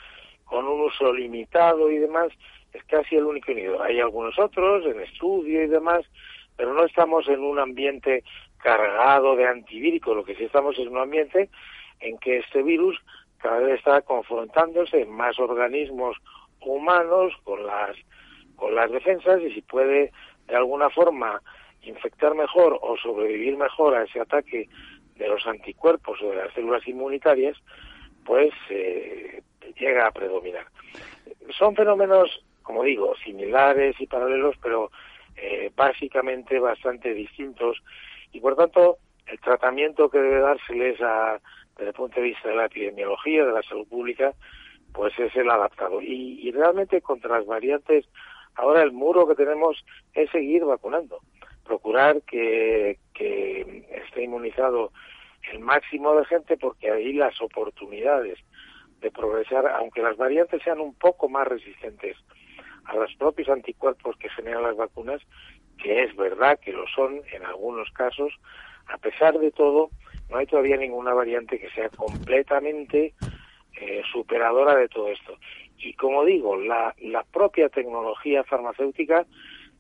Speaker 6: con un uso limitado y demás, es casi el único unido. Hay algunos otros en estudio y demás, pero no estamos en un ambiente cargado de antivíricos, lo que sí estamos en un ambiente en que este virus cada vez está confrontándose más organismos humanos con las con las defensas y si puede de alguna forma infectar mejor o sobrevivir mejor a ese ataque de los anticuerpos o de las células inmunitarias, pues eh, llega a predominar. Son fenómenos, como digo, similares y paralelos, pero eh, básicamente bastante distintos y por tanto el tratamiento que debe dárseles a, desde el punto de vista de la epidemiología, de la salud pública, pues es el adaptado. Y, y realmente contra las variantes Ahora el muro que tenemos es seguir vacunando, procurar que, que esté inmunizado el máximo de gente porque ahí las oportunidades de progresar, aunque las variantes sean un poco más resistentes a los propios anticuerpos que generan las vacunas, que es verdad que lo son en algunos casos, a pesar de todo, no hay todavía ninguna variante que sea completamente eh, superadora de todo esto. Y como digo, la, la propia tecnología farmacéutica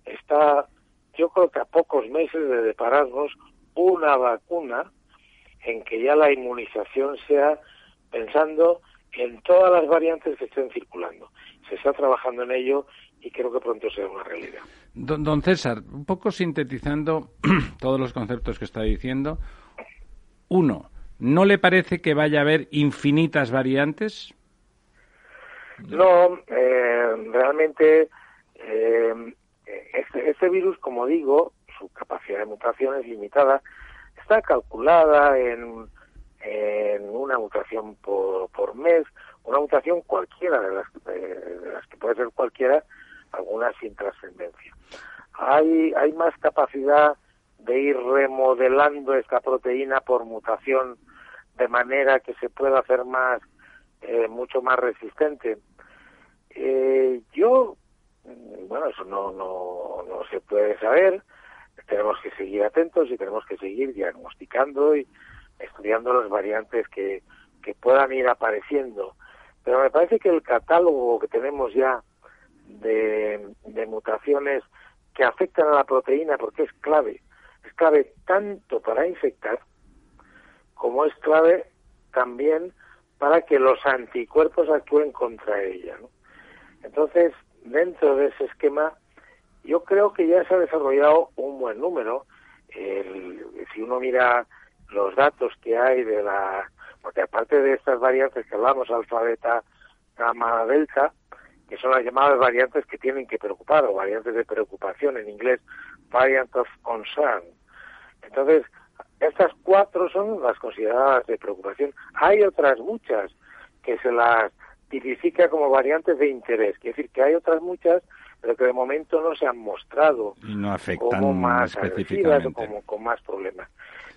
Speaker 6: está, yo creo que a pocos meses de depararnos una vacuna en que ya la inmunización sea pensando en todas las variantes que estén circulando. Se está trabajando en ello y creo que pronto será una realidad.
Speaker 2: Don, don César, un poco sintetizando todos los conceptos que está diciendo. Uno, ¿no le parece que vaya a haber infinitas variantes?
Speaker 6: No, eh, realmente eh, este, este, virus, como digo, su capacidad de mutación es limitada. Está calculada en, en una mutación por, por mes, una mutación cualquiera de las, de las que puede ser cualquiera, algunas sin trascendencia. Hay, hay más capacidad de ir remodelando esta proteína por mutación de manera que se pueda hacer más eh, mucho más resistente. Eh, yo, bueno, eso no, no, no se puede saber, tenemos que seguir atentos y tenemos que seguir diagnosticando y estudiando las variantes que, que puedan ir apareciendo. Pero me parece que el catálogo que tenemos ya de, de mutaciones que afectan a la proteína, porque es clave, es clave tanto para infectar como es clave también para que los anticuerpos actúen contra ella. ¿no? Entonces, dentro de ese esquema, yo creo que ya se ha desarrollado un buen número. si uno mira los datos que hay de la... Porque aparte de estas variantes que hablamos, alfa, beta, gamma, delta, que son las llamadas variantes que tienen que preocupar, o variantes de preocupación, en inglés, variant of concern. Entonces, estas cuatro son las consideradas de preocupación. Hay otras muchas que se las tipifica como variantes de interés. Quiere decir que hay otras muchas, pero que de momento no se han mostrado como más agresivas o como con más problemas.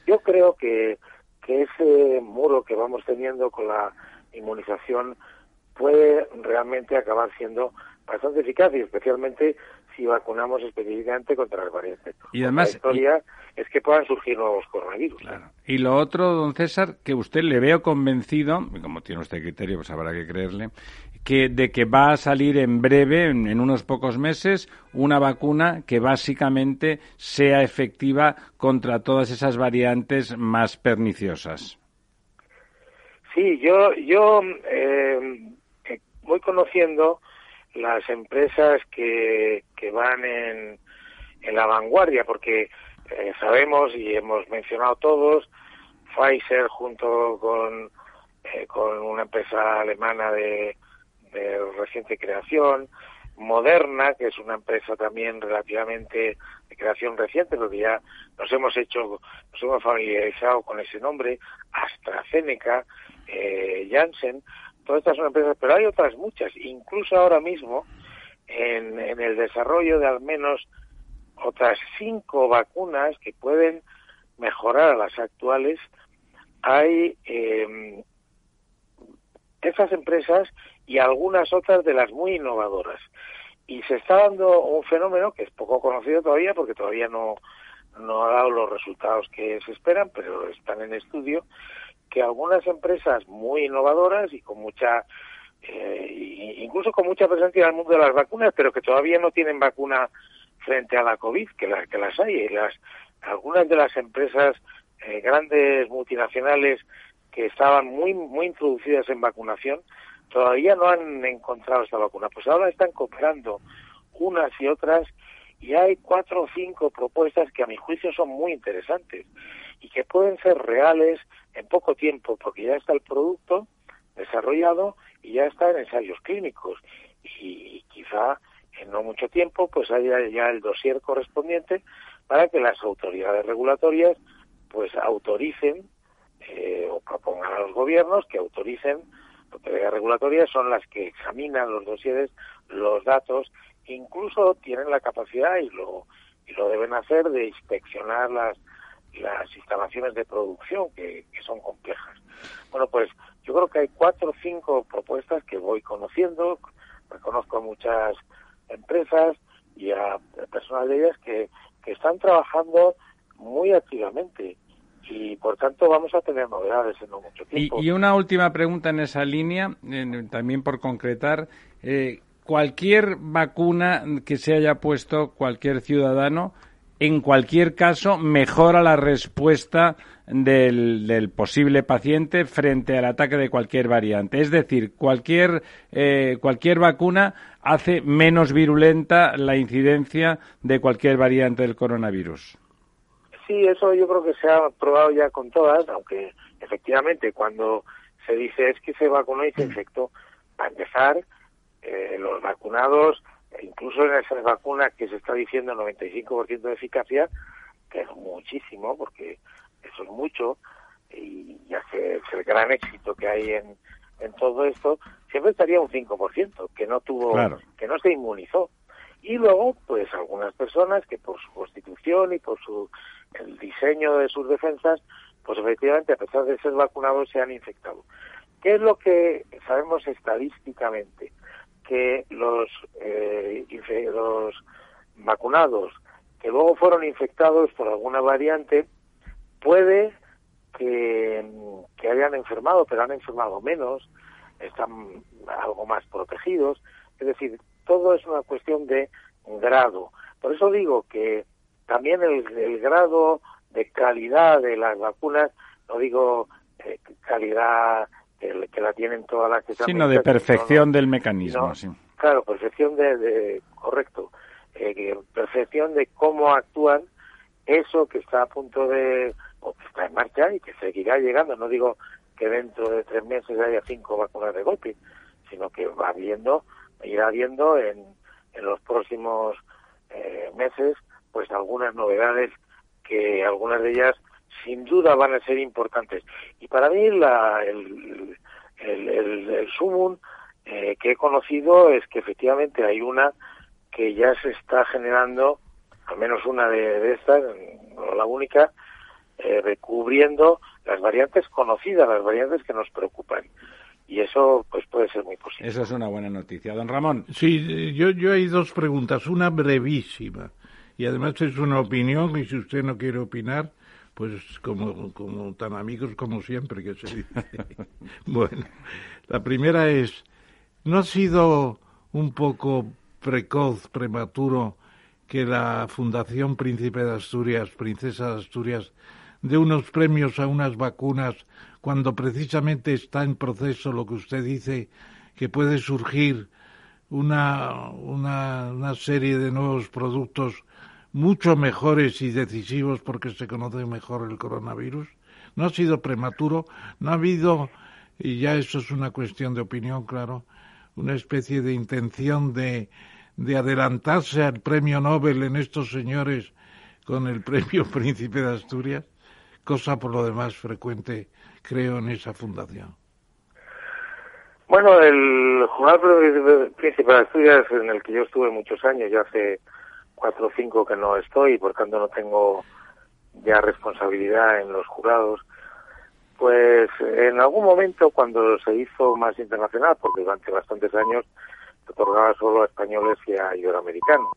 Speaker 6: Yo creo que, que ese muro que vamos teniendo con la inmunización puede realmente acabar siendo bastante eficaz y especialmente si vacunamos específicamente contra las variantes.
Speaker 2: Y además,
Speaker 6: la historia es que puedan surgir nuevos coronavirus.
Speaker 2: Y lo otro, don César, que usted le veo convencido, como tiene usted criterio, pues habrá que creerle, que de que va a salir en breve, en, unos pocos meses, una vacuna que básicamente sea efectiva contra todas esas variantes más perniciosas.
Speaker 6: Sí, yo, yo eh, voy conociendo las empresas que, que van en, en la vanguardia, porque eh, sabemos y hemos mencionado todos, Pfizer junto con, eh, con una empresa alemana de, de reciente creación, Moderna, que es una empresa también relativamente de creación reciente, porque ya nos hemos hecho, nos hemos familiarizado con ese nombre, AstraZeneca, eh, Janssen, todas estas son empresas, pero hay otras muchas, incluso ahora mismo en, el desarrollo de al menos otras cinco vacunas que pueden mejorar a las actuales, hay eh, esas empresas y algunas otras de las muy innovadoras. Y se está dando un fenómeno que es poco conocido todavía porque todavía no, no ha dado los resultados que se esperan, pero están en estudio, que algunas empresas muy innovadoras y con mucha, eh, incluso con mucha presencia en el mundo de las vacunas, pero que todavía no tienen vacuna frente a la COVID, que, la, que las hay, y las, algunas de las empresas eh, grandes multinacionales que estaban muy, muy introducidas en vacunación, todavía no han encontrado esta vacuna. Pues ahora están cooperando unas y otras y hay cuatro o cinco propuestas que a mi juicio son muy interesantes y que pueden ser reales en poco tiempo porque ya está el producto desarrollado y ya está en ensayos clínicos y quizá en no mucho tiempo pues haya ya el dossier correspondiente para que las autoridades regulatorias pues autoricen eh, o propongan a los gobiernos que autoricen autoridades regulatorias son las que examinan los dosieres, los datos, incluso tienen la capacidad y lo, y lo deben hacer de inspeccionar las, las instalaciones de producción que, son complejas. Bueno, pues yo creo que hay cuatro o cinco propuestas que voy conociendo, reconozco a muchas empresas y a personas de ellas que, que están trabajando muy activamente y por tanto vamos a tener novedades en no mucho tiempo.
Speaker 2: Y, una última pregunta en esa línea, también por concretar. Eh, cualquier vacuna que se haya puesto cualquier ciudadano, en cualquier caso, mejora la respuesta del, posible paciente frente al ataque de cualquier variante. Es decir, cualquier, eh, cualquier vacuna hace menos virulenta la incidencia de cualquier variante del coronavirus
Speaker 6: sí, eso yo creo que se ha probado ya con todas, aunque efectivamente cuando se dice es que se vacunó y se infectó, para empezar, eh, los vacunados, incluso en esas vacunas que se está diciendo 95% de eficacia, que es muchísimo, porque eso es mucho, y ya que es el gran éxito que hay en, en todo esto, siempre estaría un 5%, que no tuvo, que no se inmunizó. Y luego, pues algunas personas que por su constitución y por su el diseño de sus defensas, pues efectivamente, a pesar de ser vacunados, se han infectado. ¿Qué es lo que sabemos estadísticamente? Que los, eh, los vacunados que luego fueron infectados por alguna variante, puede que, que hayan enfermado, pero han enfermado menos, están algo más protegidos. Es decir, todo es una cuestión de grado. Por eso digo que también el, grado de calidad de las vacunas, no digo eh, calidad que, la tienen todas las que
Speaker 2: Sino de perfección del mecanismo, sí.
Speaker 6: Claro, perfección de, correcto, eh, perfección de cómo actúan eso que está a punto de, o que está en marcha y que seguirá llegando. No digo que dentro de tres meses haya cinco vacunas de golpe, sino que va viendo, irá viendo en, en los próximos eh, meses pues algunas novedades que algunas de ellas sin duda van a ser importantes. Y para mí la, el, el, el, sumum eh, que he conocido es que efectivamente hay una que ya se está generando, al menos una de, estas, no la única, eh, recubriendo las variantes conocidas, las variantes que nos preocupan. Y eso pues puede ser muy posible.
Speaker 2: Esa es una buena noticia. Don Ramón.
Speaker 3: Sí, yo, yo hay dos preguntas. Una brevísima y además es una opinión y si usted no quiere opinar, pues como, como tan amigos como siempre que se dice. bueno, la primera es, ¿no ha sido un poco precoz, prematuro, que la Fundación Príncipe de Asturias, Princesa de Asturias, dé unos premios a unas vacunas cuando precisamente está en proceso lo que usted dice, que puede surgir una, una, una serie de nuevos productos mucho mejores y decisivos porque se conoce mejor el coronavirus. No ha sido prematuro, no ha habido, y ya eso es una cuestión de opinión, claro, una especie de intención de, de adelantarse al premio Nobel en estos señores con el premio Príncipe de Asturias, cosa por lo demás frecuente, creo, en esa fundación.
Speaker 6: Bueno, el jurado Príncipe de Asturias, en el que yo estuve muchos años, ya hace cuatro o cinco que no estoy, por tanto no tengo ya responsabilidad en los jurados, pues en algún momento cuando se hizo más internacional, porque durante bastantes años se otorgaba solo a españoles y a iberoamericanos.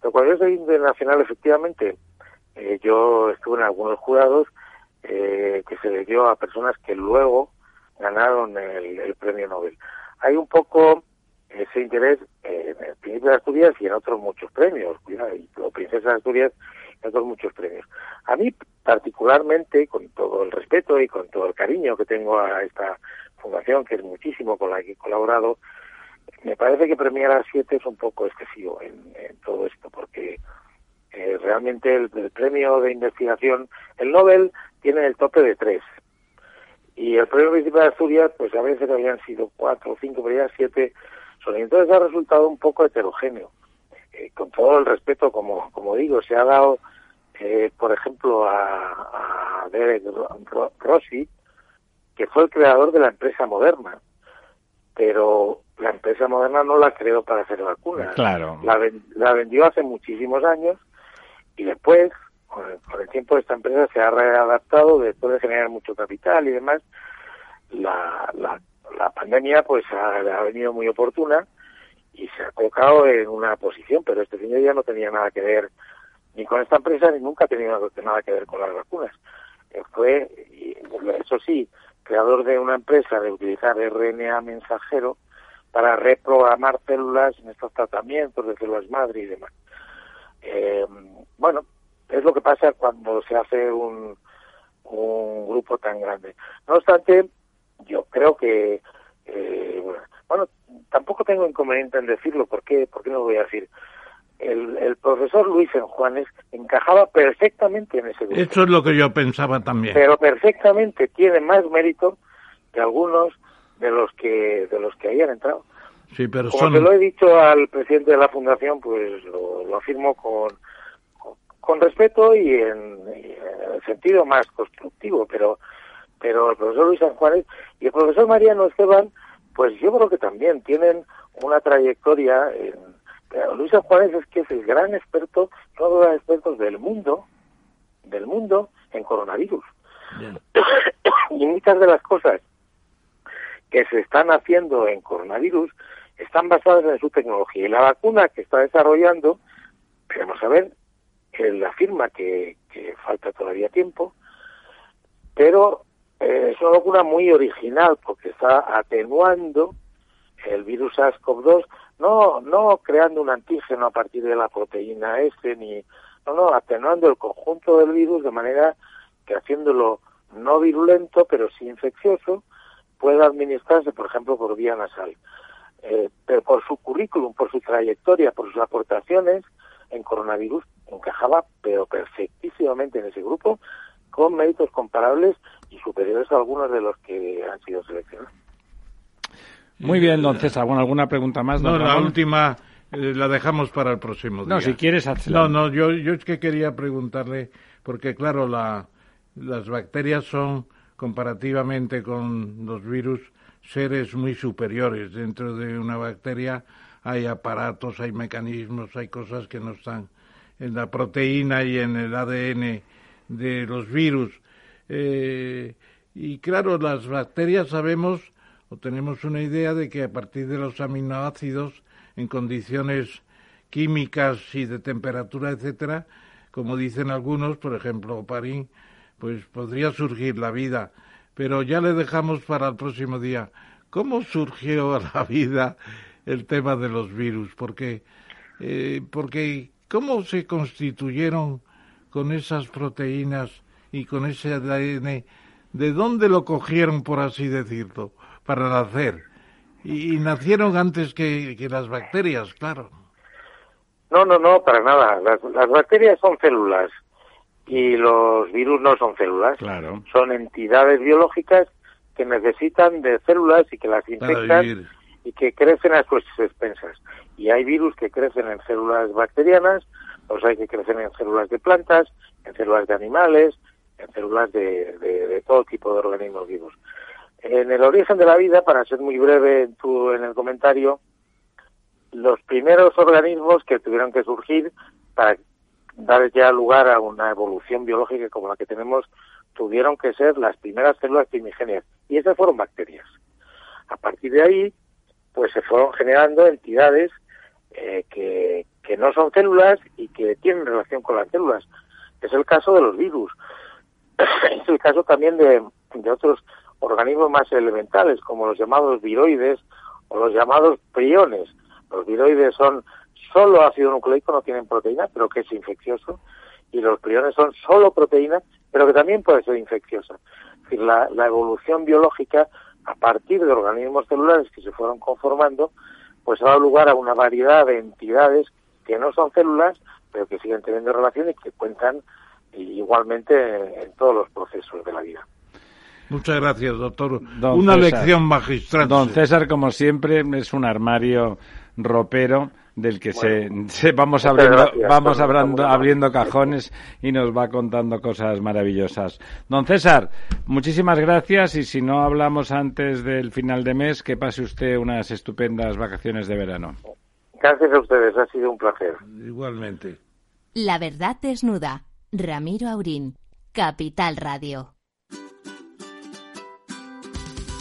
Speaker 6: Pero cuando yo internacional, efectivamente, eh, yo estuve en algunos jurados eh, que se le dio a personas que luego ganaron el, premio Nobel. Hay un poco ese interés en el Príncipe de Asturias y en otros muchos premios, cuidado, y Princesa de Asturias en otros muchos premios. A mí particularmente, con todo el respeto y con todo el cariño que tengo a esta fundación, que es muchísimo con la que he colaborado, me parece que premiar a siete es un poco excesivo en, todo esto, porque eh, realmente el, premio de investigación, el Nobel tiene el tope de tres. Y el premio principal de Asturias, pues a veces habían sido cuatro o cinco, pero ya siete entonces ha resultado un poco heterogéneo. Eh, con todo el respeto, como, como digo, se ha dado, eh, por ejemplo, a, a Derek Rossi, que fue el creador de la empresa moderna. Pero la empresa moderna no la creó para hacer vacunas.
Speaker 2: Claro.
Speaker 6: La, la vendió hace muchísimos años y después, con el, tiempo, esta empresa se ha readaptado después de generar mucho capital y demás. La, la, la pandemia pues ha, venido muy oportuna y se ha colocado en una posición, pero este señor ya no tenía nada que ver ni con esta empresa ni nunca ha tenido nada que ver con las vacunas. Eh, fue, eso sí, creador de una empresa de utilizar RNA mensajero para reprogramar células en estos tratamientos de células madre y demás. Eh, bueno, es lo que pasa cuando se hace un, un grupo tan grande. No obstante, yo creo que, eh, bueno, tampoco tengo inconveniente en decirlo, ¿por qué, ¿por qué no lo voy a decir? El, el profesor Luis Juanes encajaba perfectamente en ese grupo.
Speaker 3: Eso es lo que yo pensaba también.
Speaker 6: Pero perfectamente tiene más mérito que algunos de los que de los que hayan entrado.
Speaker 3: Sí, pero
Speaker 6: Como te lo he dicho al presidente de la fundación, pues lo, afirmo con, con, respeto y en, el sentido más constructivo, pero pero el profesor Luis San Juárez y el profesor Mariano Esteban, pues yo creo que también tienen una trayectoria en Luis San Juárez es que es el gran experto, todos los expertos del mundo, del mundo en coronavirus. y muchas de las cosas que se están haciendo en coronavirus están basadas en su tecnología. Y la vacuna que está desarrollando, queremos saber, él afirma que, que falta todavía tiempo, pero eh, es una vacuna muy original porque está atenuando el virus SARS-CoV-2, no, no creando un antígeno a partir de la proteína S, ni, no, no, atenuando el conjunto del virus de manera que haciéndolo no virulento, pero sí infeccioso, pueda administrarse, por ejemplo, por vía nasal. Eh, pero por su currículum, por su trayectoria, por sus aportaciones en coronavirus, encajaba pero perfectísimamente en ese grupo, con méritos comparables y superiores a algunos de los que han sido seleccionados.
Speaker 2: Muy bien, don César. Bueno, ¿alguna pregunta más?
Speaker 3: no, la última eh, la dejamos para el próximo día.
Speaker 2: No, si quieres,
Speaker 3: No, no, yo, yo es que quería preguntarle, porque claro, la, las bacterias son comparativamente con los virus seres muy superiores. Dentro de una bacteria hay aparatos, hay mecanismos, hay cosas que no están en la proteína y en el ADN de los virus. Eh, y claro, las bacterias sabemos o tenemos una idea de que a partir de los aminoácidos, en condiciones químicas y de temperatura, etcétera, como dicen algunos, por ejemplo, Parín, pues podría surgir la vida pero ya le dejamos para el próximo día. ¿Cómo surgió la vida el tema de los virus? Porque, eh, porque ¿cómo se constituyeron con esas proteínas y con ese ADN? ¿De dónde lo cogieron, por así decirlo, para nacer? Y, nacieron antes que, las bacterias, claro.
Speaker 6: No, no, no, para nada. las bacterias son células y los virus no son células, son entidades biológicas que necesitan de células y que las infectan y que crecen a sus expensas. Y hay virus que crecen en células bacterianas, los hay que crecen en células de plantas, en células de animales, en células de, de, todo tipo de organismos vivos. En el origen de la vida, para ser muy breve en, tu, en el comentario, los primeros organismos que tuvieron que surgir para dar ya lugar a una evolución biológica como la que tenemos, tuvieron que ser las primeras células primigenias, y esas fueron bacterias. A partir de ahí, pues se fueron generando entidades eh, que, no son células y que tienen relación con las células. Es el caso de los virus. es el caso también de, de otros organismos más elementales, como los llamados viroides o los llamados priones. Los viroides son solo ácido nucleico, no tienen proteína, pero que es infeccioso, y los priones son solo proteína, pero que también puede ser infecciosa. Es decir, la, la evolución biológica, a partir de organismos celulares que se fueron conformando, pues ha dado lugar a una variedad de entidades que no son células, pero que siguen teniendo relación y que cuentan igualmente en todos los procesos de la vida.
Speaker 3: Muchas gracias, doctor. Una lección magistral.
Speaker 2: Don César, como siempre, es un armario ropero del que se, vamos abriendo vamos abriendo, abriendo cajones y nos va contando cosas maravillosas. Don César, muchísimas gracias y si no hablamos antes del final de mes, que pase usted unas estupendas vacaciones de verano.
Speaker 6: Gracias a ustedes, ha sido un placer.
Speaker 3: Igualmente.
Speaker 1: La verdad desnuda. Ramiro Aurín, Capital Radio.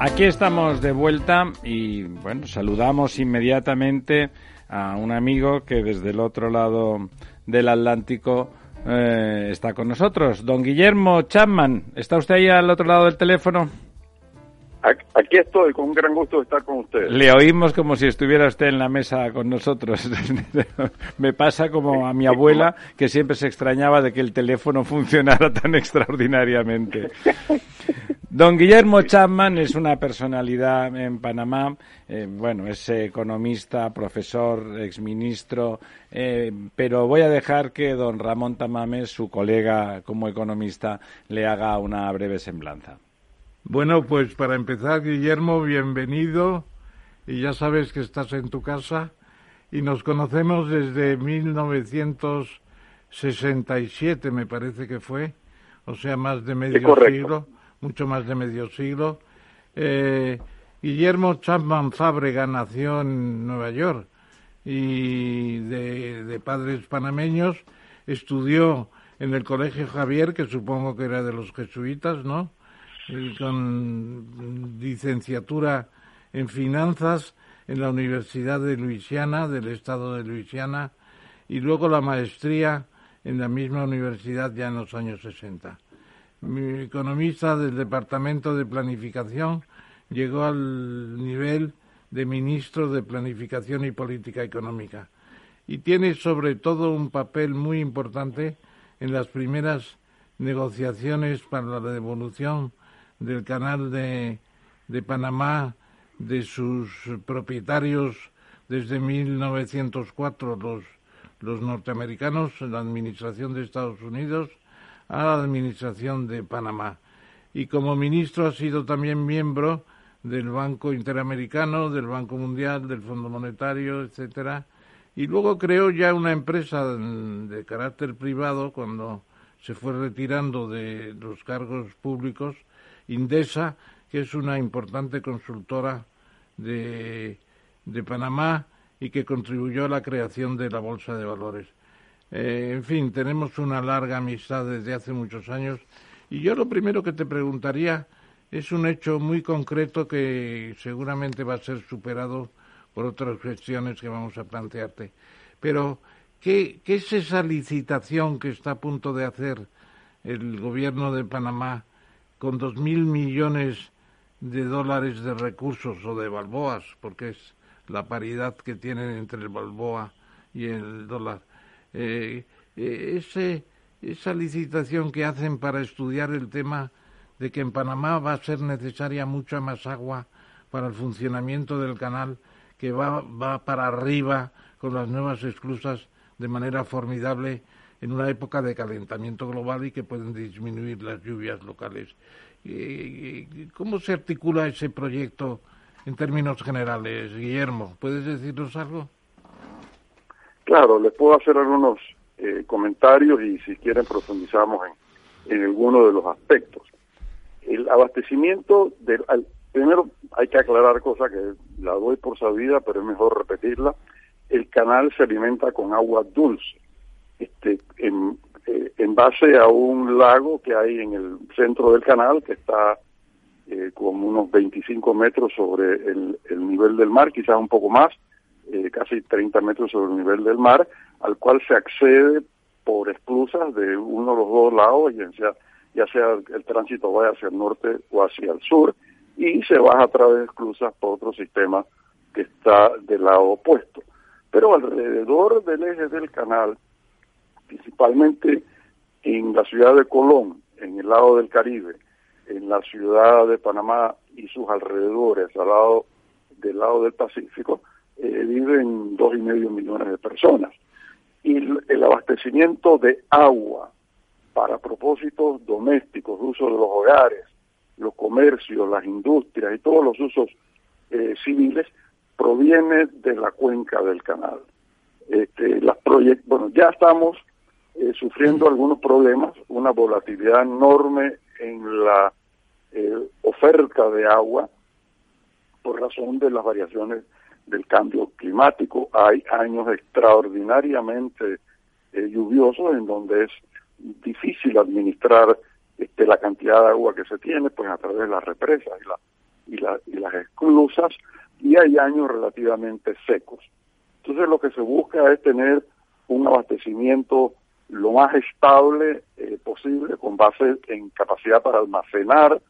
Speaker 2: Aquí estamos de vuelta y bueno, saludamos inmediatamente a un amigo que desde el otro lado del Atlántico eh, está con nosotros. Don Guillermo Chapman, ¿está usted ahí al otro lado del teléfono?
Speaker 7: Aquí estoy, con un gran gusto estar con usted.
Speaker 2: Le oímos como si estuviera usted en la mesa con nosotros. Me pasa como a mi abuela, que siempre se extrañaba de que el teléfono funcionara tan extraordinariamente. Don Guillermo Chapman es una personalidad en Panamá, eh, bueno, es economista, profesor, exministro, eh, pero voy a dejar que don Ramón Tamames, su colega como economista, le haga una breve semblanza.
Speaker 3: Bueno, pues para empezar, Guillermo, bienvenido. Y ya sabes que estás en tu casa. Y nos conocemos desde 1967, me parece que fue. O sea, más de medio siglo. Mucho más de medio siglo. Eh, Guillermo Chapman Fábrega nació en Nueva York y de, de padres panameños. Estudió en el Colegio Javier, que supongo que era de los jesuitas, ¿no? Con licenciatura en finanzas en la Universidad de Luisiana, del estado de Luisiana, y luego la maestría en la misma universidad ya en los años 60. Mi economista del Departamento de Planificación llegó al nivel de ministro de Planificación y Política Económica y tiene sobre todo un papel muy importante en las primeras negociaciones para la devolución del canal de, de Panamá, de sus propietarios desde 1904, los, los norteamericanos, la administración de Estados Unidos, a la administración de Panamá. Y como ministro ha sido también miembro del Banco Interamericano, del Banco Mundial, del Fondo Monetario, etcétera. Y luego creó ya una empresa de carácter privado cuando se fue retirando de los cargos públicos Indesa, que es una importante consultora de, de Panamá y que contribuyó a la creación de la Bolsa de Valores. Eh, en fin, tenemos una larga amistad desde hace muchos años y yo lo primero que te preguntaría es un hecho muy concreto que seguramente va a ser superado por otras cuestiones que vamos a plantearte. Pero, ¿qué, ¿qué, es esa licitación que está a punto de hacer el gobierno de Panamá con dos mil millones de dólares de recursos o de balboas, porque es la paridad que tienen entre el balboa y el dólar? Eh, eh, esa licitación que hacen para estudiar el tema de que en Panamá va a ser necesaria mucha más agua para el funcionamiento del canal, que va, va para arriba con las nuevas esclusas de manera formidable en una época de calentamiento global y que pueden disminuir las lluvias locales. ¿Cómo se articula ese proyecto en términos generales, Guillermo? ¿Puedes decirnos algo?
Speaker 7: Claro, les puedo hacer algunos eh, comentarios y si quieren profundizamos en, alguno de los aspectos. El abastecimiento, del, primero hay que aclarar cosa que la doy por sabida, pero es mejor repetirla. El canal se alimenta con agua dulce, este, en, eh, en base a un lago que hay en el centro del canal, que está eh, como unos 25 metros sobre el, el nivel del mar, quizás un poco más, eh, casi 30 metros sobre el nivel del mar, al cual se accede por esclusas de uno de los dos lados, ya sea, ya sea el tránsito vaya hacia el norte o hacia el sur, y se baja a través de esclusas por otro sistema que está del lado opuesto. Pero alrededor del eje del canal, principalmente en la ciudad de Colón, en el lado del Caribe, en la ciudad de Panamá y sus alrededores, al lado del lado del Pacífico, eh, viven dos y medio millones de personas. Y el, abastecimiento de agua para propósitos domésticos, uso de los hogares, los comercios, las industrias y todos los usos eh, civiles, proviene de la cuenca del canal. Este, las bueno, ya estamos eh, sufriendo algunos problemas, una volatilidad enorme en la eh, oferta de agua por razón de las variaciones del cambio climático. Hay años extraordinariamente eh, lluviosos en donde es difícil administrar este, la cantidad de agua que se tiene pues a través de las represas y, la, y, la, y las esclusas y hay años relativamente secos. Entonces lo que se busca es tener un abastecimiento lo más estable eh, posible con base en capacidad para almacenar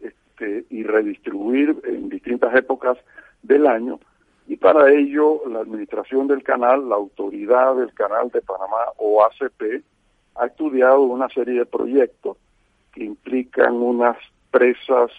Speaker 7: este, y redistribuir en distintas épocas del año y para ello la administración del canal, la autoridad del canal de Panamá o ACP, ha estudiado una serie de proyectos que implican unas presas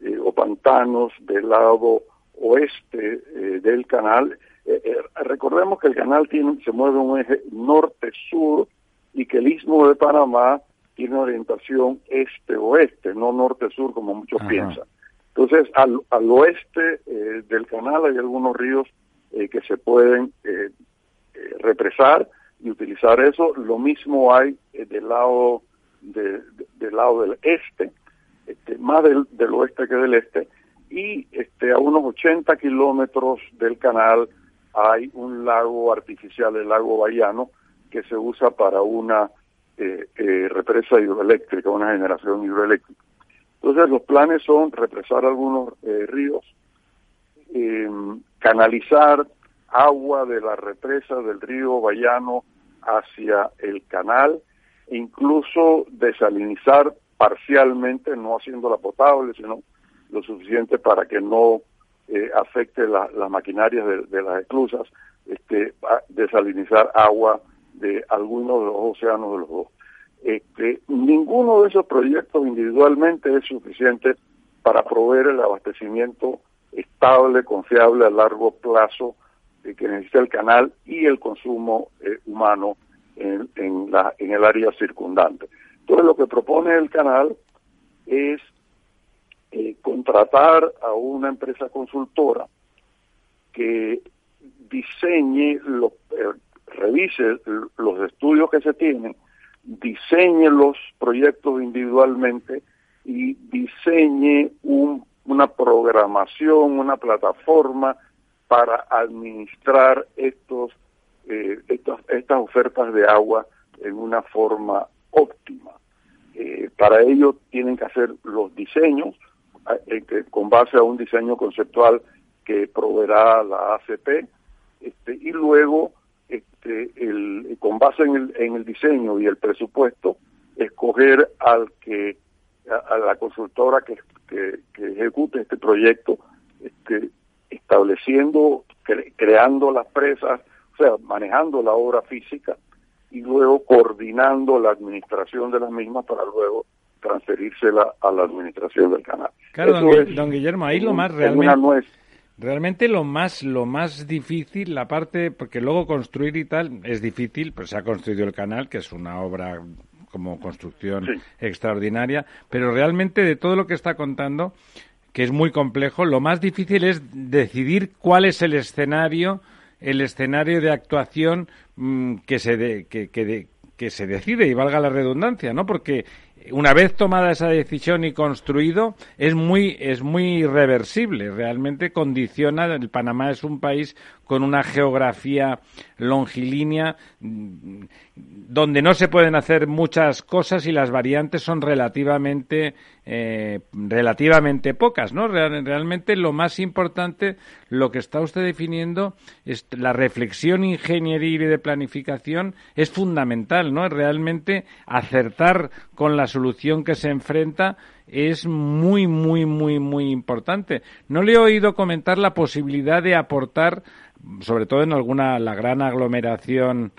Speaker 7: eh, o pantanos del lado oeste eh, del canal. Eh, recordemos que el canal tiene, se mueve un eje norte-sur y que el istmo de Panamá tiene orientación este-oeste, no norte-sur como muchos piensan. Entonces, al, al oeste eh, del canal hay algunos ríos eh, que se pueden eh, represar y utilizar eso. Lo mismo hay del lado de, del lado del este, este más del, del, oeste que del este, y este a unos 80 kilómetros del canal hay un lago artificial, el lago Bayano, que se usa para una represa hidroeléctrica, una generación hidroeléctrica. Entonces los planes son represar algunos eh, ríos, em, canalizar agua de la represa del río Bayano hacia el canal, incluso desalinizar parcialmente, no haciéndola potable, sino lo suficiente para que no eh, afecte las maquinarias de, de, las esclusas, este, desalinizar agua de algunos de los océanos de los dos. Este, ninguno de esos proyectos individualmente es suficiente para proveer el abastecimiento estable, confiable a largo plazo que necesita el canal y el consumo eh, humano en, en, la, en el área circundante. Entonces lo que propone el canal es eh, contratar a una empresa consultora que diseñe, lo, eh, revise los estudios que se tienen diseñe los proyectos individualmente y diseñe un, una programación, una plataforma para administrar estos, eh, estas, ofertas de agua en una forma óptima. Eh, para ello tienen que hacer los diseños, este, con base a un diseño conceptual que proveerá la ACP, este, y luego, este, el, con base en el, en el diseño y el presupuesto, escoger al que a, la consultora que, que, ejecute este proyecto, este, estableciendo, creando las presas, o sea, manejando la obra física y luego coordinando la administración de las mismas para luego transferírsela a la administración del canal.
Speaker 2: Claro, don, Guillermo, ahí lo más realmente... Realmente lo más, lo más difícil, la parte, porque luego construir y tal es difícil, pues se ha construido el canal, que es una obra como construcción extraordinaria, pero realmente de todo lo que está contando, que es muy complejo, lo más difícil es decidir cuál es el escenario, el escenario de actuación mm, que se que, que, que se decide y valga la redundancia, ¿no? Porque una vez tomada esa decisión y construido, es muy, es muy irreversible. Realmente condiciona. El Panamá es un país con una geografía longilínea mm, donde no se pueden hacer muchas cosas y las variantes son relativamente eh, relativamente pocas, ¿no? realmente lo más importante, lo que está usted definiendo, es la reflexión ingenieril y de planificación es fundamental, ¿no? Realmente acertar con la solución que se enfrenta es muy, muy, muy, muy importante. No le he oído comentar la posibilidad de aportar sobre todo en alguna, la gran aglomeración,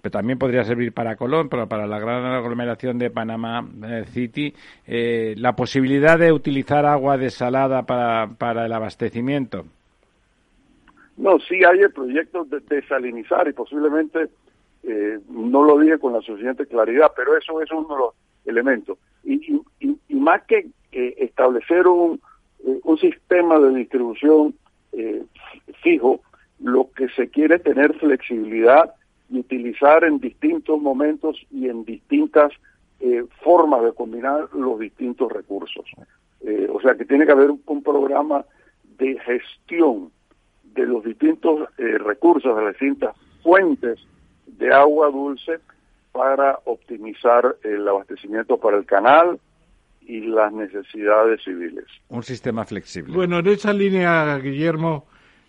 Speaker 2: pero también podría servir para Colón, pero para la gran aglomeración de Panamá eh, City, eh, la posibilidad de utilizar agua desalada para, para el abastecimiento.
Speaker 7: No, sí hay el proyecto de desalinizar y posiblemente eh, no lo dije con la suficiente claridad, pero eso es uno de los elementos. Y, y, y más que establecer un, un sistema de distribución fijo, lo que se quiere tener flexibilidad y utilizar en distintos momentos y en distintas eh, formas de combinar los distintos recursos. Eh, o sea que tiene que haber un, programa de gestión de los distintos eh, recursos, de las distintas fuentes de agua dulce para optimizar el abastecimiento para el canal y las necesidades civiles.
Speaker 2: Un sistema flexible.
Speaker 3: Bueno, en esa línea, Guillermo,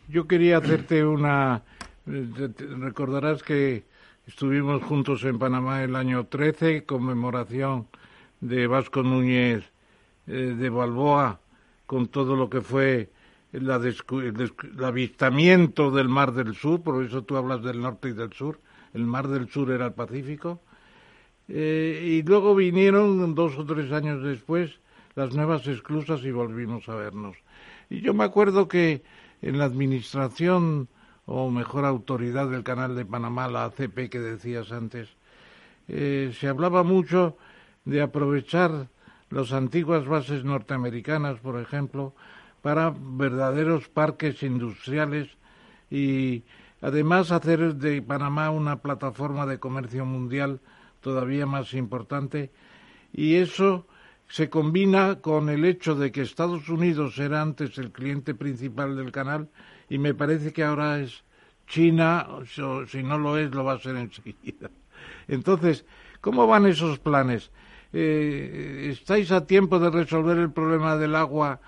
Speaker 3: yo quería hacerte una... Recordarás que estuvimos juntos en Panamá el año 13, conmemoración de Vasco Núñez eh, de Balboa, con todo lo que fue el, avistamiento del Mar del Sur, por eso tú hablas del norte y del sur, el Mar del Sur era el Pacífico, eh, y luego vinieron dos o tres años después las nuevas esclusas y volvimos a vernos. Y yo me acuerdo que en la administración o mejor autoridad del Canal de Panamá, la ACP que decías antes, eh, se hablaba mucho de aprovechar las antiguas bases norteamericanas, por ejemplo, para verdaderos parques industriales y además hacer de Panamá una plataforma de comercio mundial todavía más importante. Y eso se combina con el hecho de que Estados Unidos era antes el cliente principal del canal y me parece que ahora es China, o si no lo es, lo va a ser enseguida. Entonces, ¿cómo van esos planes? Eh, ¿Estáis a tiempo de resolver el problema del agua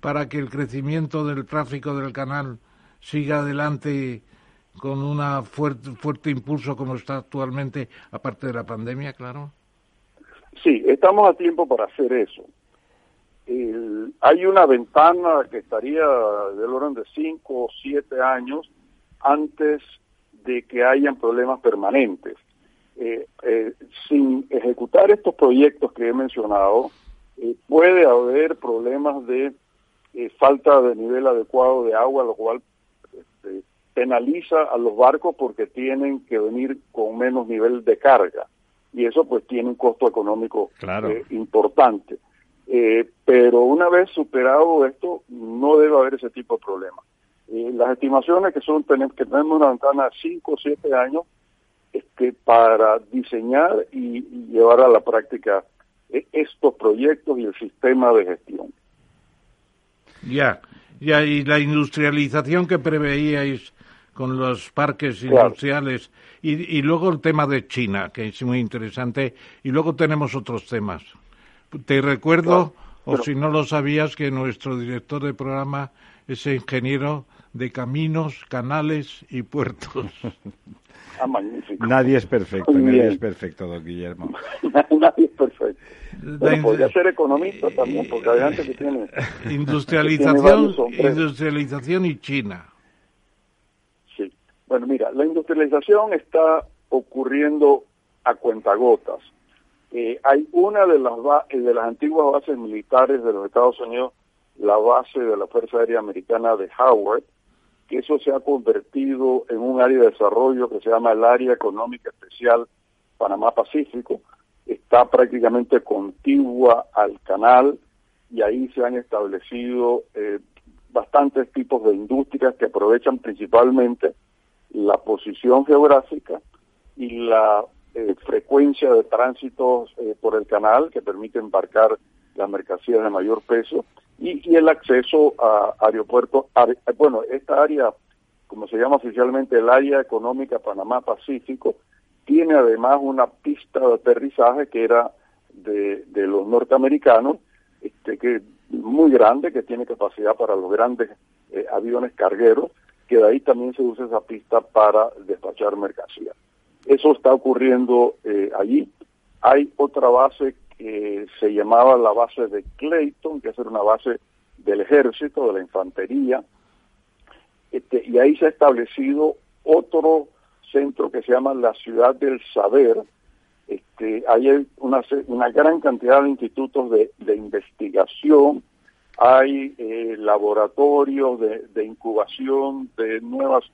Speaker 3: para que el crecimiento del tráfico del canal siga adelante con un fuerte, fuerte impulso como está actualmente, aparte de la pandemia, claro?
Speaker 7: Sí, estamos a tiempo para hacer eso. Hay una ventana que estaría del orden de 5 o 7 años antes de que hayan problemas permanentes. Eh, eh, sin ejecutar estos proyectos que he mencionado, eh, puede haber problemas de falta de nivel adecuado de agua, lo cual este, penaliza a los barcos porque tienen que venir con menos nivel de carga y eso pues tiene un costo económico eh, importante. Eh, pero una vez superado esto, no debe haber ese tipo de problema. Eh, las estimaciones que son tenemos, que tenemos una ventana de 5 o 7 años este, para diseñar y, llevar a la práctica estos proyectos y el sistema de gestión.
Speaker 3: Ya, ya, y la industrialización que preveíais con los parques industriales y, luego el tema de China, que es muy interesante, y luego tenemos otros temas. Te recuerdo O si no lo sabías, que nuestro director de programa es ingeniero de caminos, canales y puertos.
Speaker 7: Ah, magnífico.
Speaker 2: Nadie es perfecto, nadie es perfecto, don Guillermo.
Speaker 7: Nadie es perfecto. Bueno,
Speaker 3: in-
Speaker 7: podría ser economista también, porque gente que tiene... Tiene
Speaker 3: industrialización,
Speaker 7: varios sombreros.
Speaker 3: industrialización y China.
Speaker 7: Sí. Bueno, mira, la industrialización está ocurriendo a cuentagotas. Eh, hay una de las, de las antiguas bases militares de los Estados Unidos, la base de la Fuerza Aérea Americana de Howard, que eso se ha convertido en un área de desarrollo que se llama el Área Económica Especial Panamá-Pacífico. Está prácticamente contigua al canal y ahí se han establecido eh, bastantes tipos de industrias que aprovechan principalmente la posición geográfica y la eh, frecuencia de tránsitos eh, por el canal que permite embarcar las mercancías de mayor peso y, y el acceso a aeropuertos. are- bueno, esta área, como se llama oficialmente el área económica Panamá-Pacífico, tiene además una pista de aterrizaje que era de, los norteamericanos, este, que muy grande, que tiene capacidad para los grandes eh, aviones cargueros, que de ahí también se usa esa pista para despachar mercancía. Eso está ocurriendo eh, allí. Hay otra base que se llamaba la base de Clayton, que es una base del ejército, de la infantería, este, y ahí se ha establecido otro centro que se llama la Ciudad del Saber. Este, hay una, una gran cantidad de institutos de, investigación, hay eh, laboratorios de incubación de nuevas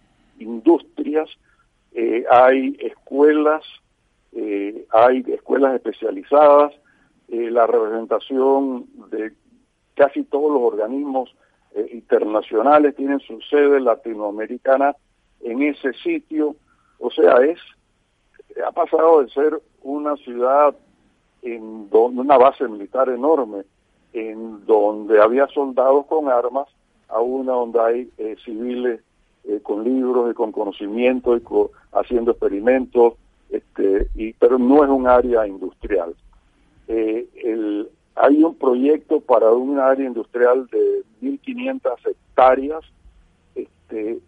Speaker 7: industrias, eh, hay escuelas, eh, hay escuelas especializadas, eh, la representación de casi todos los organismos eh, internacionales tienen su sede latinoamericana en ese sitio, o sea, es ha pasado de ser una ciudad en donde una base militar enorme en donde había soldados con armas a una donde hay eh, civiles eh, con libros y con conocimiento y co- haciendo experimentos este y pero no es un área industrial Eh, hay un proyecto para un área industrial de 1.500 hectáreas este,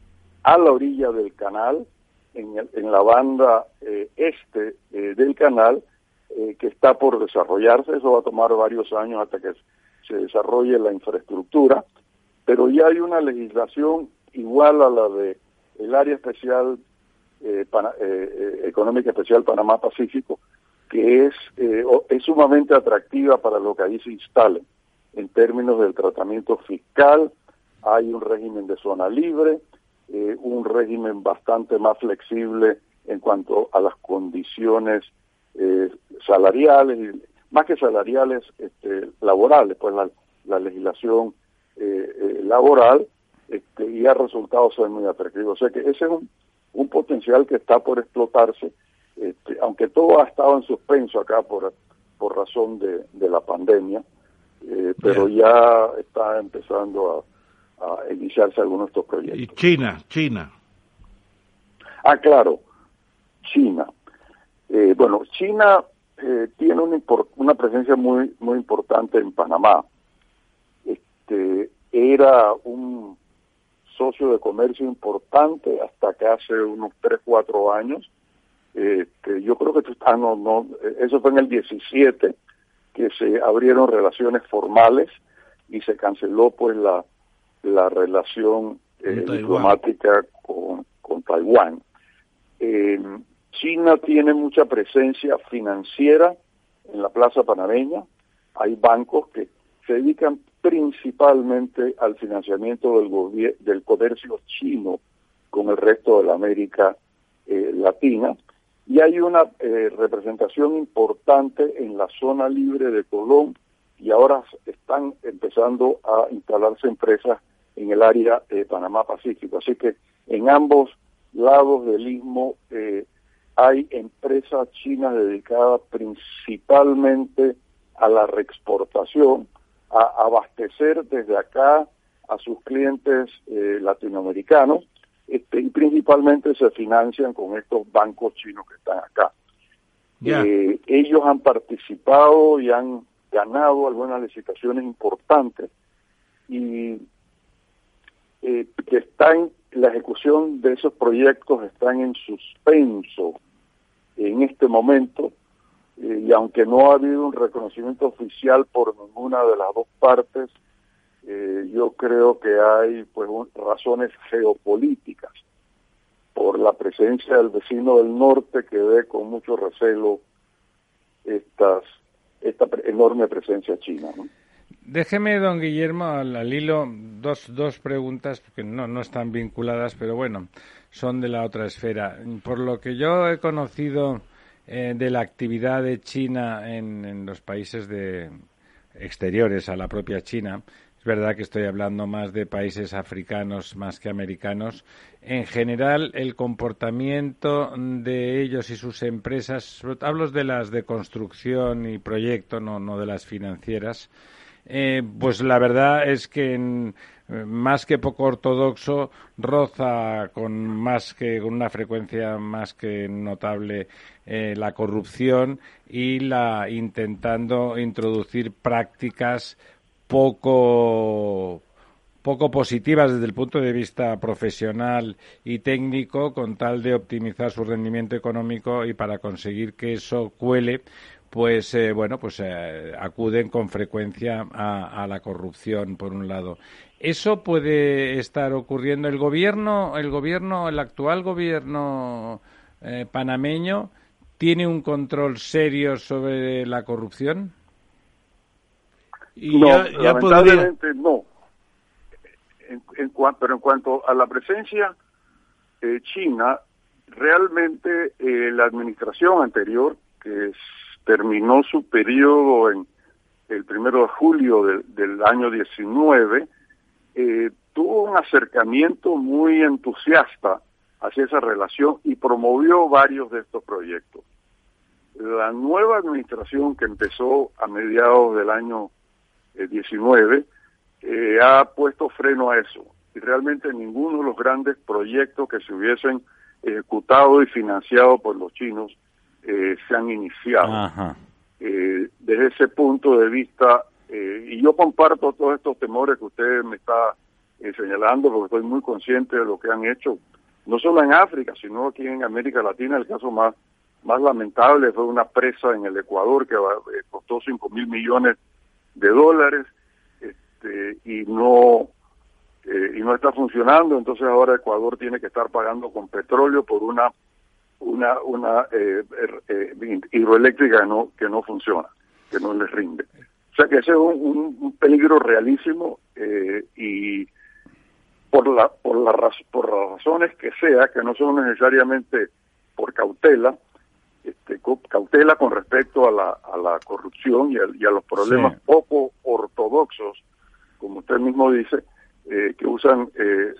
Speaker 7: a la orilla del canal, en, el- en la banda eh, este eh, del canal, eh, que está por desarrollarse. Eso va a tomar varios años hasta que se desarrolle la infraestructura, pero ya hay una legislación igual a la de el área especial eh, eh, eh, económica especial Panamá Pacífico, que es eh, es sumamente atractiva para lo que ahí se instale en términos del tratamiento fiscal. Hay un régimen de zona libre, eh, un régimen bastante más flexible en cuanto a las condiciones salariales, más que salariales, este, laborales, pues la, la legislación laboral este, y ha resultado ser muy atractivo. O sea que ese es un, un potencial que está por explotarse, este, aunque todo ha estado en suspenso acá por, por razón de, de la pandemia, eh, pero ya está empezando a, a iniciarse algunos de estos proyectos.
Speaker 3: Y China, China.
Speaker 7: Ah, claro, China. Eh, bueno, China eh, tiene una, una presencia muy muy importante en Panamá. Este era un socio de comercio importante hasta que hace unos 3, 4 años. Este, yo creo que ah, no, no, eso fue en el 17 que se abrieron relaciones formales y se canceló pues la, la relación eh, diplomática con, con Taiwán. Eh, China tiene mucha presencia financiera en la plaza panameña. Hay bancos que se dedican principalmente al financiamiento del, del comercio chino con el resto de la América eh, Latina. Y hay una eh, representación importante en la zona libre de Colón y ahora están empezando a instalarse empresas en el área de Panamá-Pacífico. Así que en ambos lados del istmo eh, hay empresas chinas dedicadas principalmente a la reexportación, a abastecer desde acá a sus clientes eh, latinoamericanos este, y principalmente se financian con estos bancos chinos que están acá. Eh, ellos han participado y han ganado algunas licitaciones importantes y eh, que están, la ejecución de esos proyectos están en suspenso en este momento eh, y aunque no ha habido un reconocimiento oficial por ninguna de las dos partes, eh, yo creo que hay pues razones geopolíticas por la presencia del vecino del norte que ve con mucho recelo estas esta enorme presencia china. ¿no?
Speaker 2: Déjeme, don Guillermo, al, hilo, dos, dos preguntas, que no, no están vinculadas, pero bueno, son de la otra esfera. Por lo que yo he conocido eh, de la actividad de China en, en los países de exteriores a la propia China, es verdad que estoy hablando más de países africanos más que americanos. En general, el comportamiento de ellos y sus empresas, hablo de las de construcción y proyecto, no, no de las financieras, eh, pues la verdad es que en, más que poco ortodoxo roza con más que con una frecuencia más que notable eh, la corrupción y la intentando introducir prácticas poco poco positivas desde el punto de vista profesional y técnico con tal de optimizar su rendimiento económico y para conseguir que eso cuele pues eh, bueno, pues eh, acuden con frecuencia a, la corrupción por un lado. Eso puede estar ocurriendo. El gobierno, el gobierno, el actual gobierno eh, panameño tiene un control serio sobre la corrupción.
Speaker 7: Y no, lamentablemente no. pero en cuanto a la presencia china, realmente la administración anterior, que es terminó su periodo en el primero de julio del año 19, eh, tuvo un acercamiento muy entusiasta hacia esa relación y promovió varios de estos proyectos. La nueva administración que empezó a mediados del año 19 eh, eh, ha puesto freno a eso y realmente ninguno de los grandes proyectos que se hubiesen ejecutado y financiado por los chinos eh, se han iniciado. Eh, desde ese punto de vista, eh, y yo comparto todos estos temores que usted me está señalando, porque estoy muy consciente de lo que han hecho, no solo en África, sino aquí en América Latina, el caso más, más lamentable fue una presa en el Ecuador que costó 5 mil millones de dólares este, y no y no está funcionando, entonces ahora Ecuador tiene que estar pagando con petróleo por una una una eh, er, eh, hidroeléctrica que no que no funciona, que no les rinde. O sea que ese es un, peligro realísimo eh, y por la por la por las razones que sea, que no son necesariamente por cautela, este, cautela con respecto a la, a la corrupción y a, los problemas poco ortodoxos, como usted mismo dice, que usan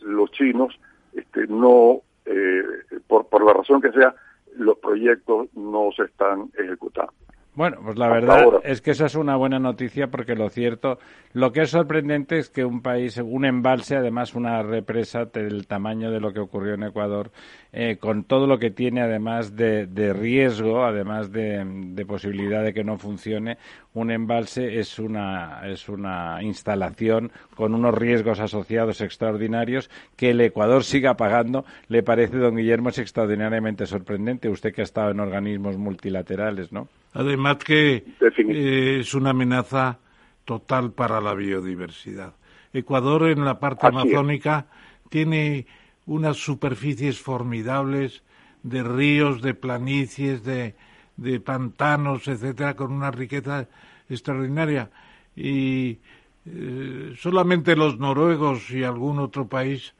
Speaker 7: los chinos, este, no eh, por, por la razón que sea, los proyectos no se están ejecutando.
Speaker 2: Bueno, pues la verdad es que esa es una buena noticia porque lo cierto, lo que es sorprendente es que un país, un embalse, además una represa del tamaño de lo que ocurrió en Ecuador, eh, con todo lo que tiene además de, riesgo, además de, posibilidad de que no funcione, un embalse es una, es una instalación con unos riesgos asociados extraordinarios que el Ecuador siga pagando, le parece, don Guillermo, es extraordinariamente sorprendente. Usted que ha estado en organismos multilaterales, ¿no?
Speaker 3: Además que eh, es una amenaza total para la biodiversidad. Ecuador en la parte amazónica tiene unas superficies formidables de ríos, de planicies, de, pantanos, etcétera, con una riqueza extraordinaria. Y eh, solamente los noruegos y algún otro país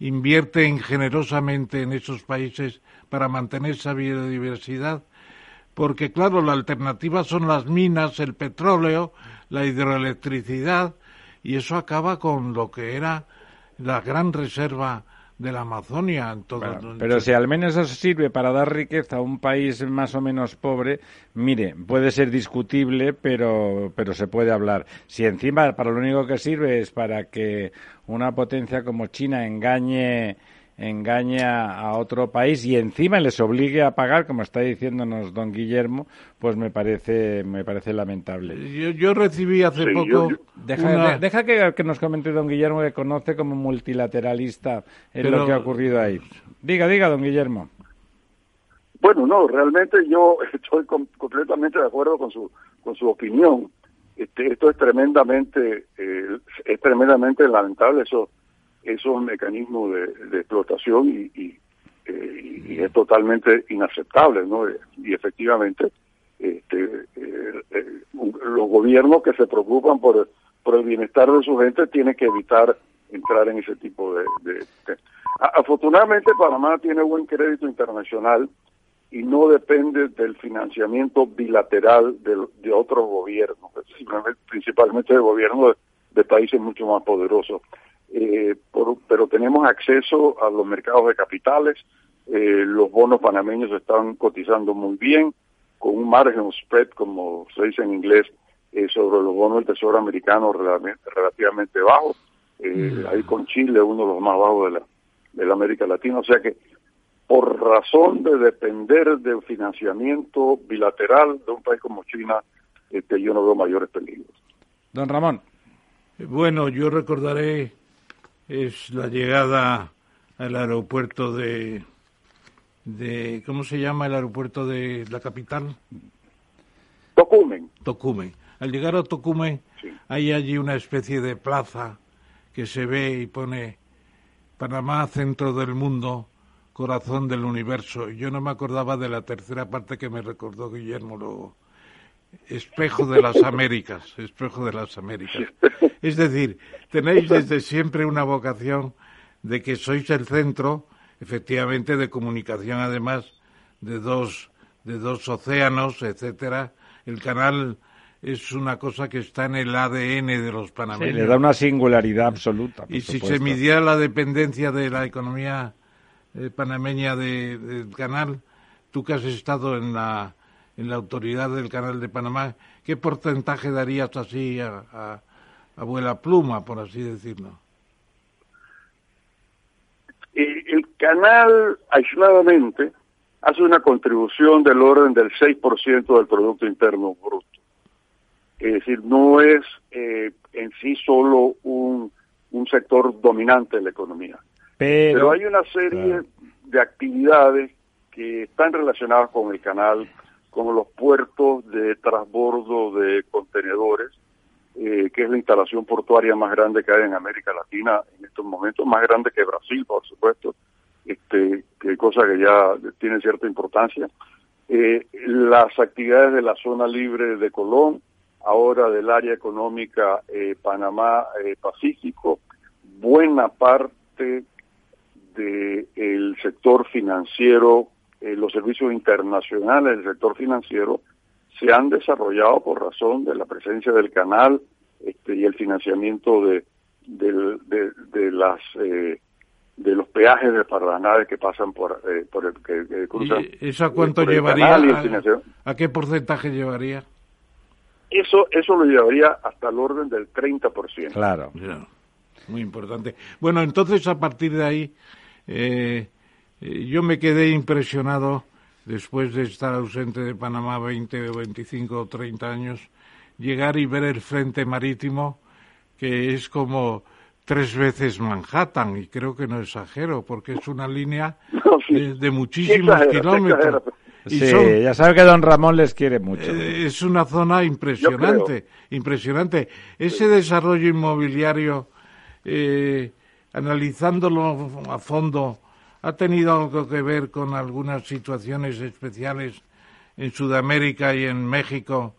Speaker 3: invierten generosamente en esos países para mantener esa biodiversidad porque claro, la alternativa son las minas, el petróleo, la hidroelectricidad, y eso acaba con lo que era la gran reserva de la Amazonia. En todo,
Speaker 2: pero si al menos eso sirve para dar riqueza a un país más o menos pobre, mire, puede ser discutible, pero, pero se puede hablar. Si encima para lo único que sirve es para que una potencia como China engañe engañe a, otro país y encima les obligue a pagar, como está diciéndonos don Guillermo, pues me parece me parece lamentable.
Speaker 3: Yo, recibí hace poco...
Speaker 2: Deja, deja que, nos comente don Guillermo que conoce como multilateralista en lo que ha ocurrido ahí. Diga, diga, don Guillermo.
Speaker 7: Bueno, no, realmente yo estoy completamente de acuerdo con su con su opinión. Este, esto es tremendamente eh, es tremendamente lamentable eso esos mecanismos de, explotación y, y, eh, es totalmente inaceptable, ¿no? Y efectivamente, este, eh, eh, los gobiernos que se preocupan por, por el bienestar de su gente tienen que evitar entrar en ese tipo de, Afortunadamente Panamá tiene buen crédito internacional y no depende del financiamiento bilateral de otros gobiernos, principalmente de gobiernos de países mucho más poderosos eh, pero tenemos acceso a los mercados de capitales, eh, los bonos panameños están cotizando muy bien, con un margen spread, como se dice en inglés, eh, sobre los bonos del Tesoro americano relativamente bajo, eh, ahí con Chile uno de los más bajos de la, de la América Latina, o sea que por razón de depender del financiamiento bilateral de un país como China, este, yo no veo mayores peligros.
Speaker 2: Don Ramón.
Speaker 3: Bueno, yo recordaré es la llegada al aeropuerto de, de ¿cómo se llama el aeropuerto de la capital?
Speaker 7: Tocumen.
Speaker 3: Tocumen. Al llegar a Tocumen hay allí una especie de plaza que se ve y pone Panamá, centro del mundo, corazón del universo. Yo no me acordaba de la tercera parte que me recordó Guillermo luego. Espejo de las Américas, espejo de las Américas. Es decir, tenéis desde siempre una vocación de que sois el centro, efectivamente, de comunicación, además de dos, de dos océanos, etcétera. El canal es una cosa que está en el ADN de los panameños.
Speaker 2: le da una singularidad absoluta.
Speaker 3: Y si se midiera la dependencia de la economía eh, panameña del canal, tú que has estado en la en la autoridad del Canal de Panamá, ¿qué porcentaje darías así a, abuela pluma, por así decirlo?
Speaker 7: El canal aisladamente hace una contribución del orden del 6% del Producto Interno Bruto. Es decir, no es eh, en sí solo un, un sector dominante de la economía. Pero, hay una serie de actividades que están relacionadas con el canal como los puertos de transbordo de contenedores, eh, que es la instalación portuaria más grande que hay en América Latina en estos momentos, más grande que Brasil, por supuesto, este, que cosa que ya tiene cierta importancia. Eh, las actividades de la zona libre de Colón, ahora del área económica eh, Panamá-Pacífico, buena parte del sector financiero eh, los servicios internacionales del sector financiero se han desarrollado por razón de la presencia del canal este, y el financiamiento de, de, las eh, de los peajes de para que pasan por, eh, por el que, cruzan.
Speaker 3: ¿Y ¿Eso a cuánto llevaría? A, qué porcentaje llevaría?
Speaker 7: Eso eso lo llevaría hasta el orden del 30%.
Speaker 3: Claro. Muy importante. Bueno, entonces a partir de ahí eh, eh, yo me quedé impresionado después de estar ausente de Panamá 20 o 25 o 30 años, llegar y ver el frente marítimo que es como tres veces Manhattan, y creo que no exagero, porque es una línea de, muchísimos kilómetros.
Speaker 2: sí, ya sabe que don Ramón les quiere mucho.
Speaker 3: Eh, es una zona impresionante, impresionante. Ese desarrollo inmobiliario, eh, analizándolo a fondo, ha tenido algo que ver con algunas situaciones especiales en Sudamérica y en México.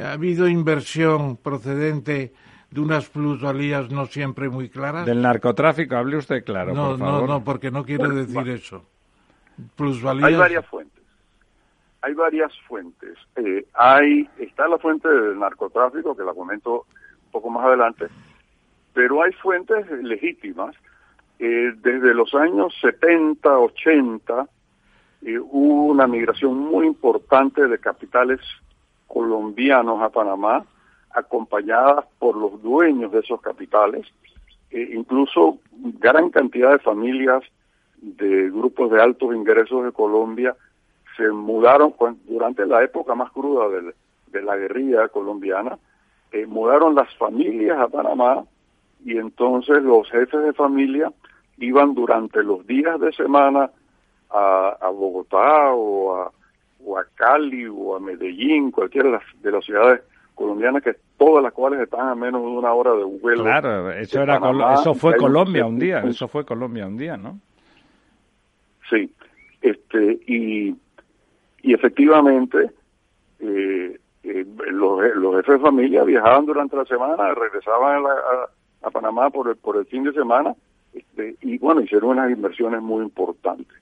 Speaker 3: ¿Ha habido inversión procedente de unas plusvalías no siempre muy claras?
Speaker 2: Del narcotráfico, hable usted claro,
Speaker 3: no,
Speaker 2: por favor.
Speaker 3: No, no, porque no quiero decir eso. Plusvalías.
Speaker 7: Hay varias fuentes. Hay varias fuentes. Eh, hay está la fuente del narcotráfico, que la comento un poco más adelante, pero hay fuentes legítimas eh, desde los años 70, 80, eh, hubo una migración muy importante de capitales colombianos a Panamá, acompañadas por los dueños de esos capitales, eh, incluso gran cantidad de familias de grupos de altos ingresos de Colombia se mudaron durante la época más cruda de, la guerrilla colombiana, mudaron las familias a Panamá y entonces los jefes de familia iban durante los días de semana a, Bogotá o a, o a Cali o a Medellín, cualquiera de las, de las ciudades colombianas que todas las cuales están a menos de una hora de vuelo.
Speaker 2: Claro, eso era eso fue Colombia un día, eso fue Colombia un día, ¿no?
Speaker 7: Sí, este y y efectivamente eh, eh, los, los jefes de familia viajaban durante la semana, regresaban a, Panamá por el, por el fin de semana este, y bueno, hicieron unas inversiones muy importantes.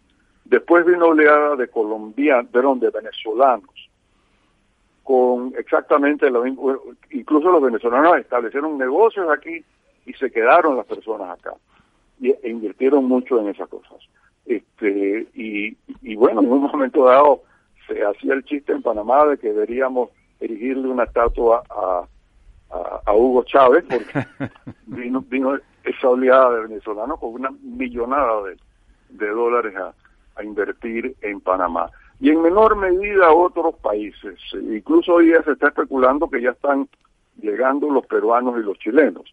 Speaker 7: Después vino oleada de colombianos, perdón, de venezolanos, con exactamente lo mismo, incluso los venezolanos establecieron negocios aquí y se quedaron las personas acá y, e invirtieron mucho en esas cosas. Este, y, y bueno, en un momento dado se hacía el chiste en Panamá de que deberíamos erigirle una estatua a, a, Hugo Chávez porque vino, vino esa oleada de venezolanos con una millonada de, de dólares a, invertir en Panamá. Y en menor medida otros países. Incluso hoy día se está especulando que ya están llegando los peruanos y los chilenos.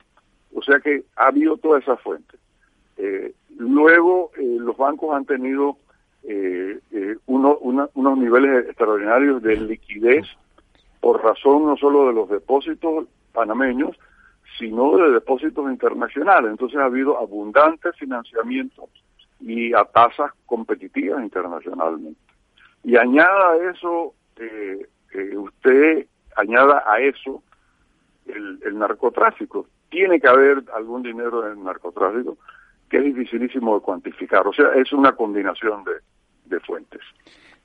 Speaker 7: O sea que ha habido toda esa fuente. Eh, luego eh, los bancos han tenido eh, eh uno, unos niveles extraordinarios de liquidez por razón no solo de los depósitos panameños, sino de depósitos internacionales. Entonces ha habido abundante financiamiento y a tasas competitivas internacionalmente. Y añada a eso, eh, eh, usted añada a eso el, el, narcotráfico. Tiene que haber algún dinero en el narcotráfico que es dificilísimo de cuantificar. O sea, es una combinación de, de fuentes.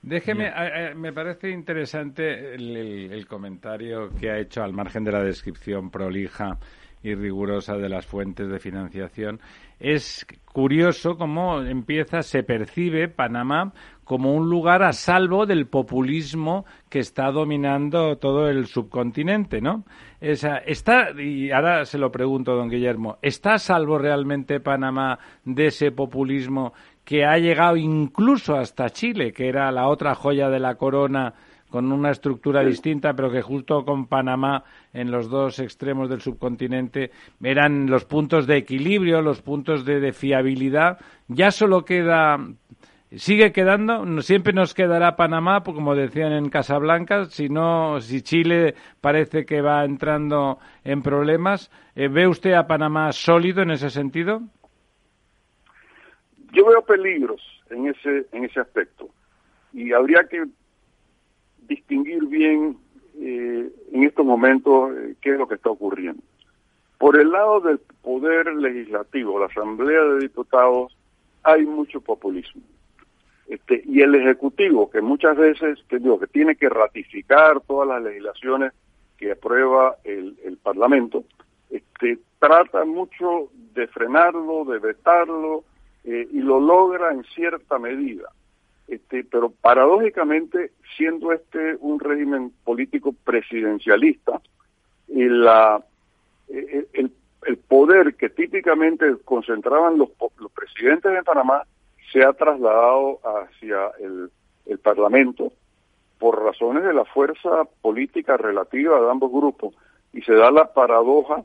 Speaker 2: Déjeme, eh, eh, me parece interesante el, comentario que ha hecho al margen de la descripción prolija y rigurosa de las fuentes de financiación. Es curioso cómo empieza, se percibe Panamá como un lugar a salvo del populismo que está dominando todo el subcontinente, ¿no? Esa, está, y ahora se lo pregunto, don Guillermo, ¿está a salvo realmente Panamá de ese populismo que ha llegado incluso hasta Chile, que era la otra joya de la corona con una estructura distinta, pero que justo con Panamá, en los dos extremos del subcontinente, eran los puntos de equilibrio, los puntos de, fiabilidad. Ya solo queda, sigue quedando, siempre nos quedará Panamá, pues como decían en Casablanca, si no, si Chile parece que va entrando en problemas, eh, ¿ve usted a Panamá sólido en ese sentido?
Speaker 7: Yo veo peligros en ese, en ese aspecto y habría que distinguir bien eh, en estos momentos eh, qué es lo que está ocurriendo. Por el lado del poder legislativo, la Asamblea de Diputados, hay mucho populismo. Este, y el Ejecutivo, que muchas veces, que digo, que tiene que ratificar todas las legislaciones que aprueba el, el Parlamento, este, trata mucho de frenarlo, de vetarlo, eh, y lo logra en cierta medida. Este, pero paradójicamente, siendo este un régimen político presidencialista, y la, eh, eh, el, el, poder que típicamente concentraban los, los presidentes de Panamá se ha trasladado hacia el, el Parlamento por razones de la fuerza política relativa de ambos grupos y se da la paradoja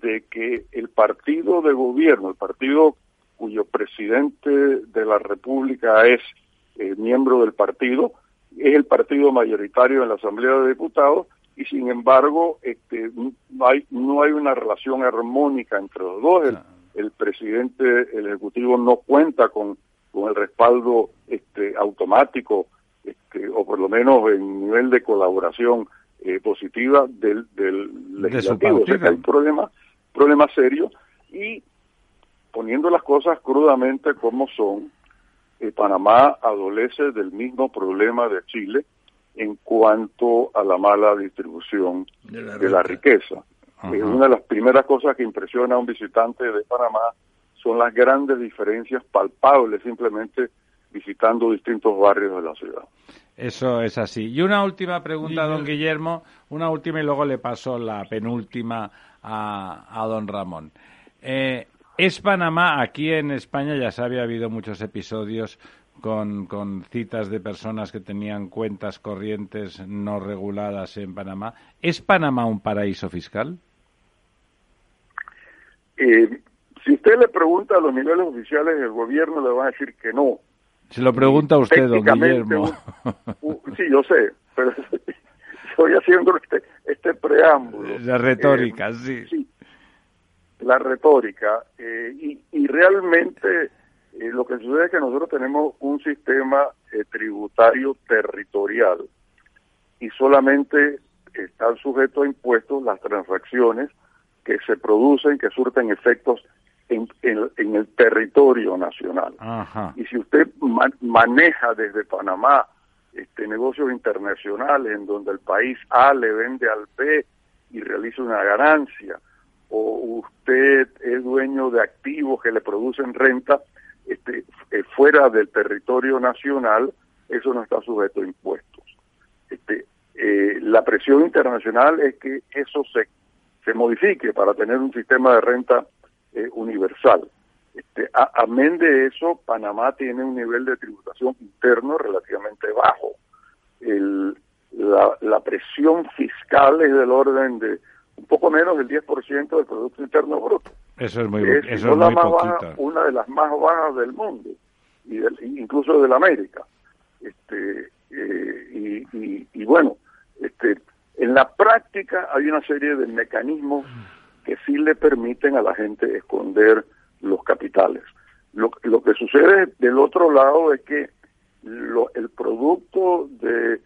Speaker 7: de que el partido de gobierno, el partido cuyo presidente de la República es eh, miembro del partido, es el partido mayoritario en la Asamblea de Diputados y sin embargo este, no, hay, no hay una relación armónica entre los dos. El, presidente, el Ejecutivo no cuenta con, con el respaldo este, automático este, o por lo menos en nivel de colaboración eh, positiva del, del legislativo. o sea que hay un problema, problema serio y poniendo las cosas crudamente como son, eh, Panamá adolece del mismo problema de Chile en cuanto a la mala distribución de la, riqueza. una de las primeras cosas que impresiona a un visitante de Panamá son las grandes diferencias palpables simplemente visitando distintos barrios de la ciudad.
Speaker 2: Eso es así. Y una última pregunta, don Guillermo, una última y luego le paso la penúltima a, a don Ramón. Eh, ¿Es Panamá, aquí en España ya sabe, ha habido muchos episodios con, con citas de personas que tenían cuentas corrientes no reguladas en Panamá. ¿Es Panamá un paraíso fiscal?
Speaker 7: Eh, si usted le pregunta a los niveles oficiales del gobierno, le van a decir que no.
Speaker 2: Se lo pregunta a usted, don Guillermo.
Speaker 7: sí, yo sé, pero estoy haciendo este, este preámbulo.
Speaker 2: La retórica, eh, sí.
Speaker 7: La retórica. Eh, y, y, realmente eh, lo que sucede es que nosotros tenemos un sistema tributario territorial y solamente están sujetos a impuestos las transacciones que se producen, que surten efectos en, en, el territorio nacional. Y si usted maneja desde Panamá este negocios internacionales en donde el país A le vende al B y realiza una ganancia, o usted es dueño de activos que le producen renta este, eh, fuera del territorio nacional, eso no está sujeto a impuestos. Este, eh, la presión internacional es que eso se, se modifique para tener un sistema de renta eh, universal. Este, amén de eso, Panamá tiene un nivel de tributación interno relativamente bajo. El, la, presión fiscal es del orden de un poco menos del 10% del Producto Interno Bruto.
Speaker 2: Eso es muy, eso es
Speaker 7: la más baja, una de las más bajas del mundo, y incluso de la América. Este, eh, y, y, bueno, este, en la práctica hay una serie de mecanismos que sí le permiten a la gente esconder los capitales. Lo, lo que sucede del otro lado es que lo, el producto de,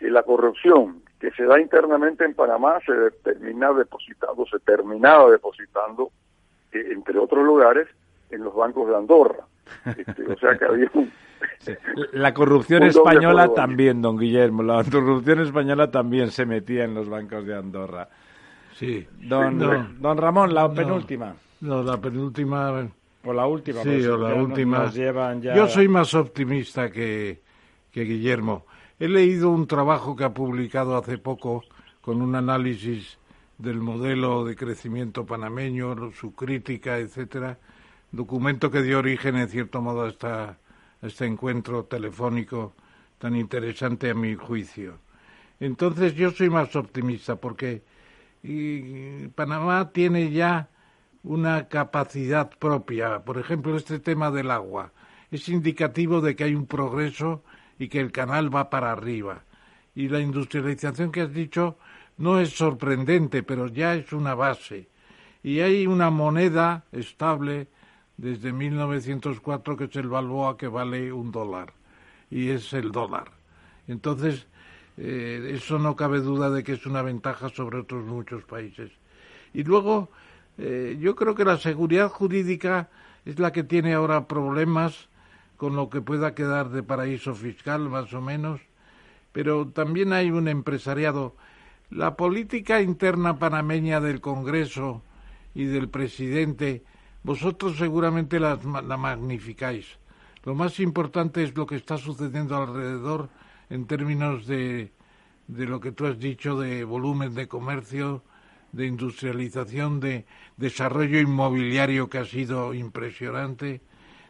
Speaker 7: la corrupción que se da internamente en Panamá se termina depositando, se terminaba depositando, eh, entre otros lugares, en los bancos de Andorra. Este, o sea que había
Speaker 2: La corrupción española también, don Guillermo, la corrupción española también se metía en los bancos de Andorra.
Speaker 3: Sí.
Speaker 2: Don, don Ramón, la penúltima.
Speaker 3: No, la penúltima.
Speaker 2: O la última.
Speaker 3: Sí, o la última. Yo soy más optimista que, que Guillermo. He leído un trabajo que ha publicado hace poco con un análisis del modelo de crecimiento panameño, su crítica, etcétera, documento que dio origen, en cierto modo, a, esta, este encuentro telefónico tan interesante a mi juicio. Entonces yo soy más optimista porque Panamá tiene ya una capacidad propia. Por ejemplo, este tema del agua es indicativo de que hay un progreso y que el canal va para arriba. Y la industrialización que has dicho no es sorprendente, pero ya es una base. Y hay una moneda estable desde 1904 que es el Balboa que vale un dólar. Y es el dólar. Entonces, eh, eso no cabe duda de que es una ventaja sobre otros muchos países. Y luego, eh, yo creo que la seguridad jurídica es la que tiene ahora problemas con lo que pueda quedar de paraíso fiscal, más o menos, pero también hay un empresariado. La política interna panameña del Congreso y del presidente, vosotros seguramente la, la magnificáis. Lo más importante es lo que está sucediendo alrededor en términos de, de lo que tú has dicho de volumen de comercio, de industrialización, de desarrollo inmobiliario que ha sido impresionante,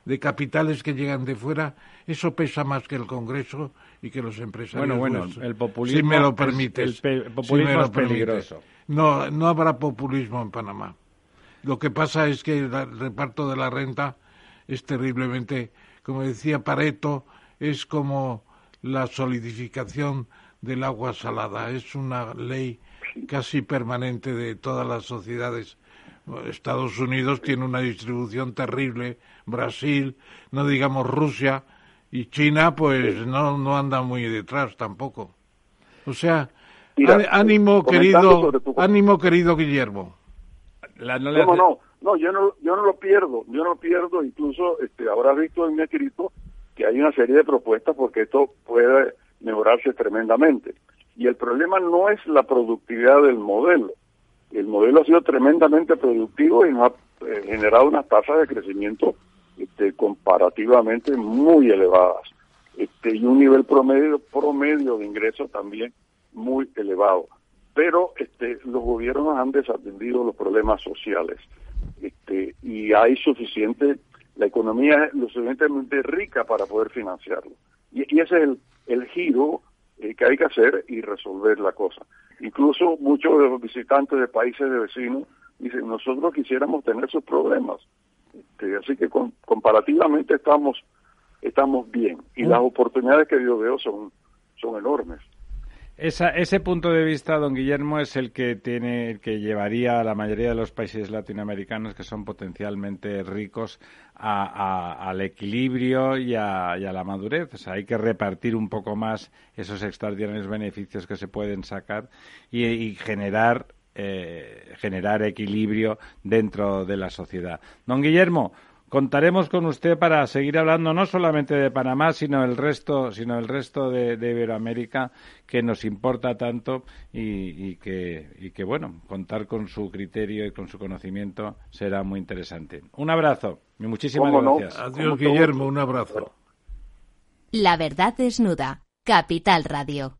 Speaker 3: de capitales que llegan de fuera, eso pesa más que el Congreso y que los empresarios.
Speaker 2: Bueno, bueno, el populismo.
Speaker 3: Si me lo permites.
Speaker 2: el, populismo es peligroso.
Speaker 3: No, no habrá populismo en Panamá. Lo que pasa es que el reparto de la renta es terriblemente, como decía Pareto, es como la solidificación del agua salada. Es una ley casi permanente de todas las sociedades. Estados Unidos tiene una distribución terrible, Brasil, no digamos Rusia, y China pues no, no anda muy detrás tampoco. O sea, ánimo querido, ánimo querido Guillermo.
Speaker 7: no, no, no, yo no, yo no lo pierdo, yo no lo pierdo, incluso este, habrás visto en mi escrito que hay una serie de propuestas porque esto puede mejorarse tremendamente. Y el problema no es la productividad del modelo. El modelo ha sido tremendamente productivo y nos ha eh, generado unas tasas de crecimiento este, comparativamente muy elevadas. Este, y un nivel promedio, promedio de ingresos también muy elevado. Pero este, los gobiernos han desatendido los problemas sociales. este, y hay suficiente, la economía es lo suficientemente rica para poder financiarlo. Y, ese es el, el giro eh, que hay que hacer y resolver la cosa. Incluso muchos de los visitantes de países de vecinos dicen, nosotros quisiéramos tener sus problemas. Este, así que comparativamente estamos estamos bien y las oportunidades que yo veo son son enormes.
Speaker 2: Ese punto de vista, don Guillermo, es el que tiene, que llevaría a la mayoría de los países latinoamericanos que son potencialmente ricos al equilibrio y a, la madurez. O sea, hay que repartir un poco más esos extraordinarios beneficios que se pueden sacar y, generar eh, generar equilibrio dentro de la sociedad. Don Guillermo, contaremos con usted para seguir hablando no solamente de Panamá, sino el resto, sino el resto de, Iberoamérica que nos importa tanto y, que, que, bueno, contar con su criterio y con su conocimiento será muy interesante. Un abrazo y muchísimas gracias.
Speaker 3: Adiós, Guillermo, un abrazo.
Speaker 1: La verdad desnuda. Capital Radio.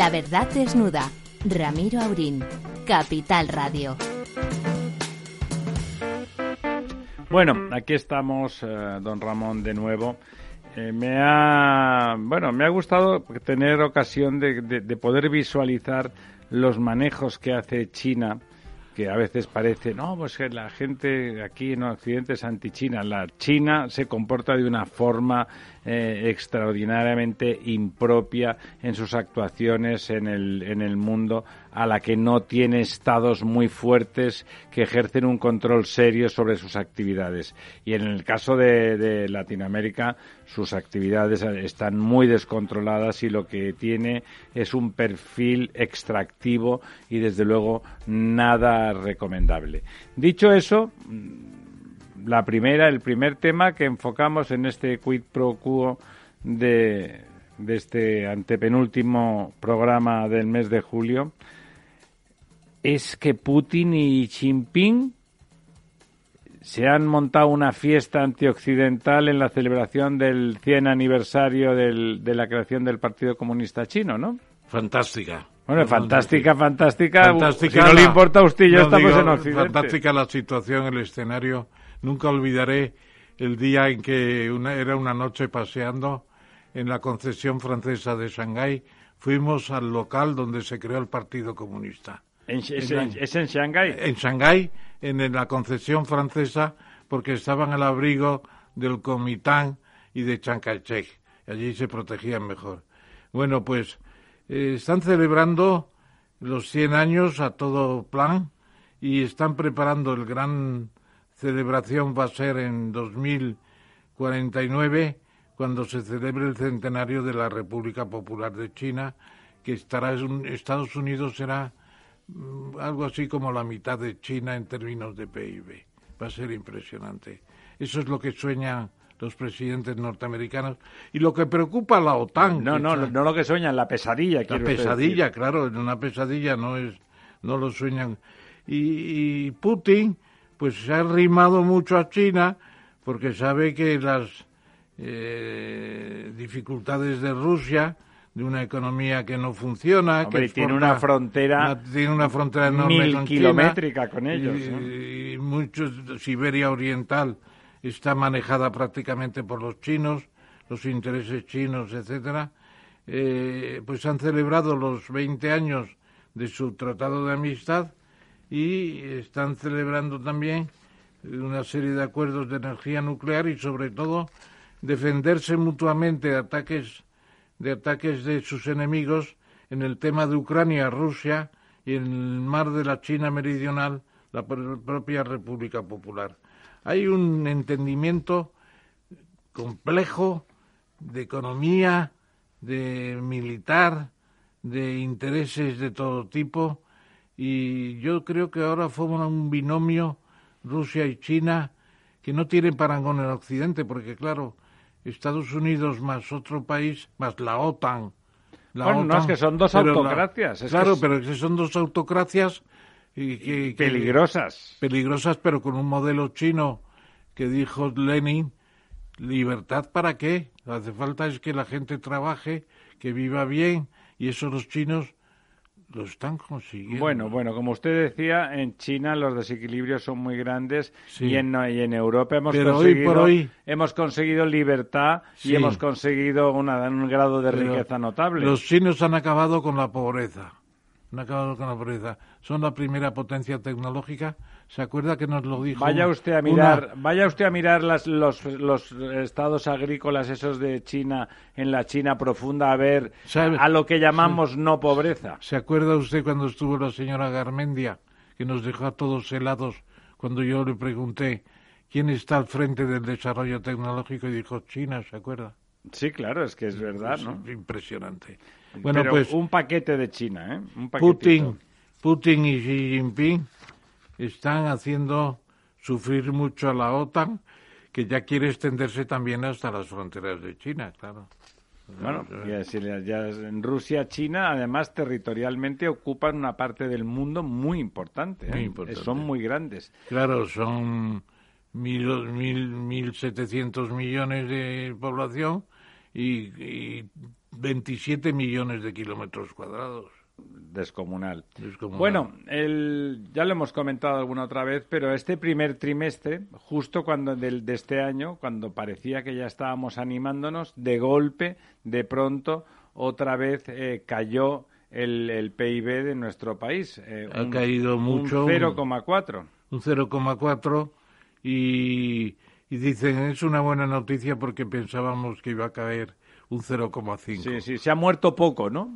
Speaker 1: La verdad desnuda. Ramiro Aurín. Capital Radio.
Speaker 2: Bueno, aquí estamos, eh, don Ramón, de nuevo. Eh, me ha, bueno, me ha gustado tener ocasión de, de, poder visualizar los manejos que hace China que a veces parece, no, pues que la gente aquí en Occidente es anti-China. La China se comporta de una forma eh, extraordinariamente impropia en sus actuaciones en el, en el mundo, a la que no tiene estados muy fuertes que ejercen un control serio sobre sus actividades. Y en el caso de, de Latinoamérica, sus actividades están muy descontroladas y lo que tiene es un perfil extractivo y desde luego nada recomendable. Dicho eso, la primera, el primer tema que enfocamos en este quid pro quo de, de este antepenúltimo programa del mes de julio es que Putin y Xi Jinping se han montado una fiesta antioccidental en la celebración del 100 aniversario del, de la creación del Partido Comunista Chino, ¿no?
Speaker 3: Fantástica.
Speaker 2: Bueno, fantástica, fantástica. fantástica si no le importa a usted, ya estamos en Occidente.
Speaker 3: Fantástica la situación, el escenario Nunca olvidaré el día en que era una noche paseando en la concesión francesa de Shanghái. Fuimos al local donde se creó el Partido Comunista.
Speaker 2: ¿Es, en Shanghái?
Speaker 3: En Shanghái, en la concesión francesa, porque estaban al abrigo del Comitán y de Chiang Kai-shek. Allí se protegían mejor. Bueno, pues eh, están celebrando los 100 años a todo plan y están preparando el gran celebración va a ser en 2049, cuando se celebre el centenario de la República Popular de China, que estará en Estados Unidos será mm, algo así como la mitad de China en términos de PIB. Va a ser impresionante. Eso es lo que sueñan los presidentes norteamericanos y lo que preocupa a la OTAN.
Speaker 2: No, no, no lo que sueñan, la pesadilla.
Speaker 3: La pesadilla, claro, en una pesadilla no es, no lo sueñan. y Putin pues se ha arrimado mucho a China porque sabe que las eh, dificultades de Rusia, de una economía que no funciona, que
Speaker 2: tiene una frontera,
Speaker 3: tiene una frontera enorme
Speaker 2: mil kilométrica con ellos,
Speaker 3: y, muchos Siberia Oriental está manejada prácticamente por los chinos, los intereses chinos, etcétera. Eh, pues han celebrado los 20 años de su tratado de amistad y están celebrando también una serie de acuerdos de energía nuclear y sobre todo defenderse mutuamente de ataques de ataques de sus enemigos en el tema de Ucrania, Rusia y en el mar de la China meridional, la propia República Popular. Hay un entendimiento complejo de economía, de militar, de intereses de todo tipo y yo creo que ahora forman un binomio Rusia y China que no tienen parangón en Occidente, porque claro, Estados Unidos más otro país, más la OTAN.
Speaker 2: La bueno, no, es que son dos autocracias.
Speaker 3: claro, pero es que son dos autocracias y
Speaker 2: peligrosas.
Speaker 3: peligrosas, pero con un modelo chino que dijo Lenin, libertad para qué? Hace falta es que la gente trabaje, que viva bien, y eso los chinos lo están consiguiendo.
Speaker 2: Bueno, bueno, como usted decía, en China los desequilibrios son muy grandes y, en, y en Europa hemos conseguido, hemos conseguido libertad y hemos conseguido un grado de riqueza notable.
Speaker 3: Los chinos han acabado con la pobreza. Han acabado con la pobreza. Son la primera potencia tecnológica ¿Se acuerda que nos lo dijo?
Speaker 2: Vaya usted a mirar, vaya usted a mirar las, los, los, estados agrícolas esos de China en la China profunda a ver a lo que llamamos no pobreza.
Speaker 3: ¿Se acuerda usted cuando estuvo la señora Garmendia que nos dejó a todos helados cuando yo le pregunté quién está al frente del desarrollo tecnológico y dijo China, ¿se acuerda?
Speaker 2: Sí, claro, es que es verdad, ¿no?
Speaker 3: impresionante.
Speaker 2: Bueno, pues un paquete de China, ¿eh? Un
Speaker 3: Putin, Putin y Xi Jinping están haciendo sufrir mucho a la OTAN, que ya quiere extenderse también hasta las fronteras de China, claro.
Speaker 2: Bueno, ya, en Rusia, China, además territorialmente ocupan una parte del mundo muy importante. ¿eh? Son muy grandes.
Speaker 3: Claro, son mil, mil, mil setecientos millones de población y, y 27 millones de kilómetros cuadrados
Speaker 2: descomunal. Bueno, el, ya lo hemos comentado alguna otra vez, pero este primer trimestre, justo cuando del, de este año, cuando parecía que ya estábamos animándonos, de golpe, de pronto, otra vez eh, cayó el, el, PIB de nuestro país.
Speaker 3: Eh, ha caído mucho.
Speaker 2: Un 0,4.
Speaker 3: Un 0,4 y, y dicen, es una buena noticia porque pensábamos que iba a caer un 0,5.
Speaker 2: Sí, sí, se ha muerto poco, ¿no?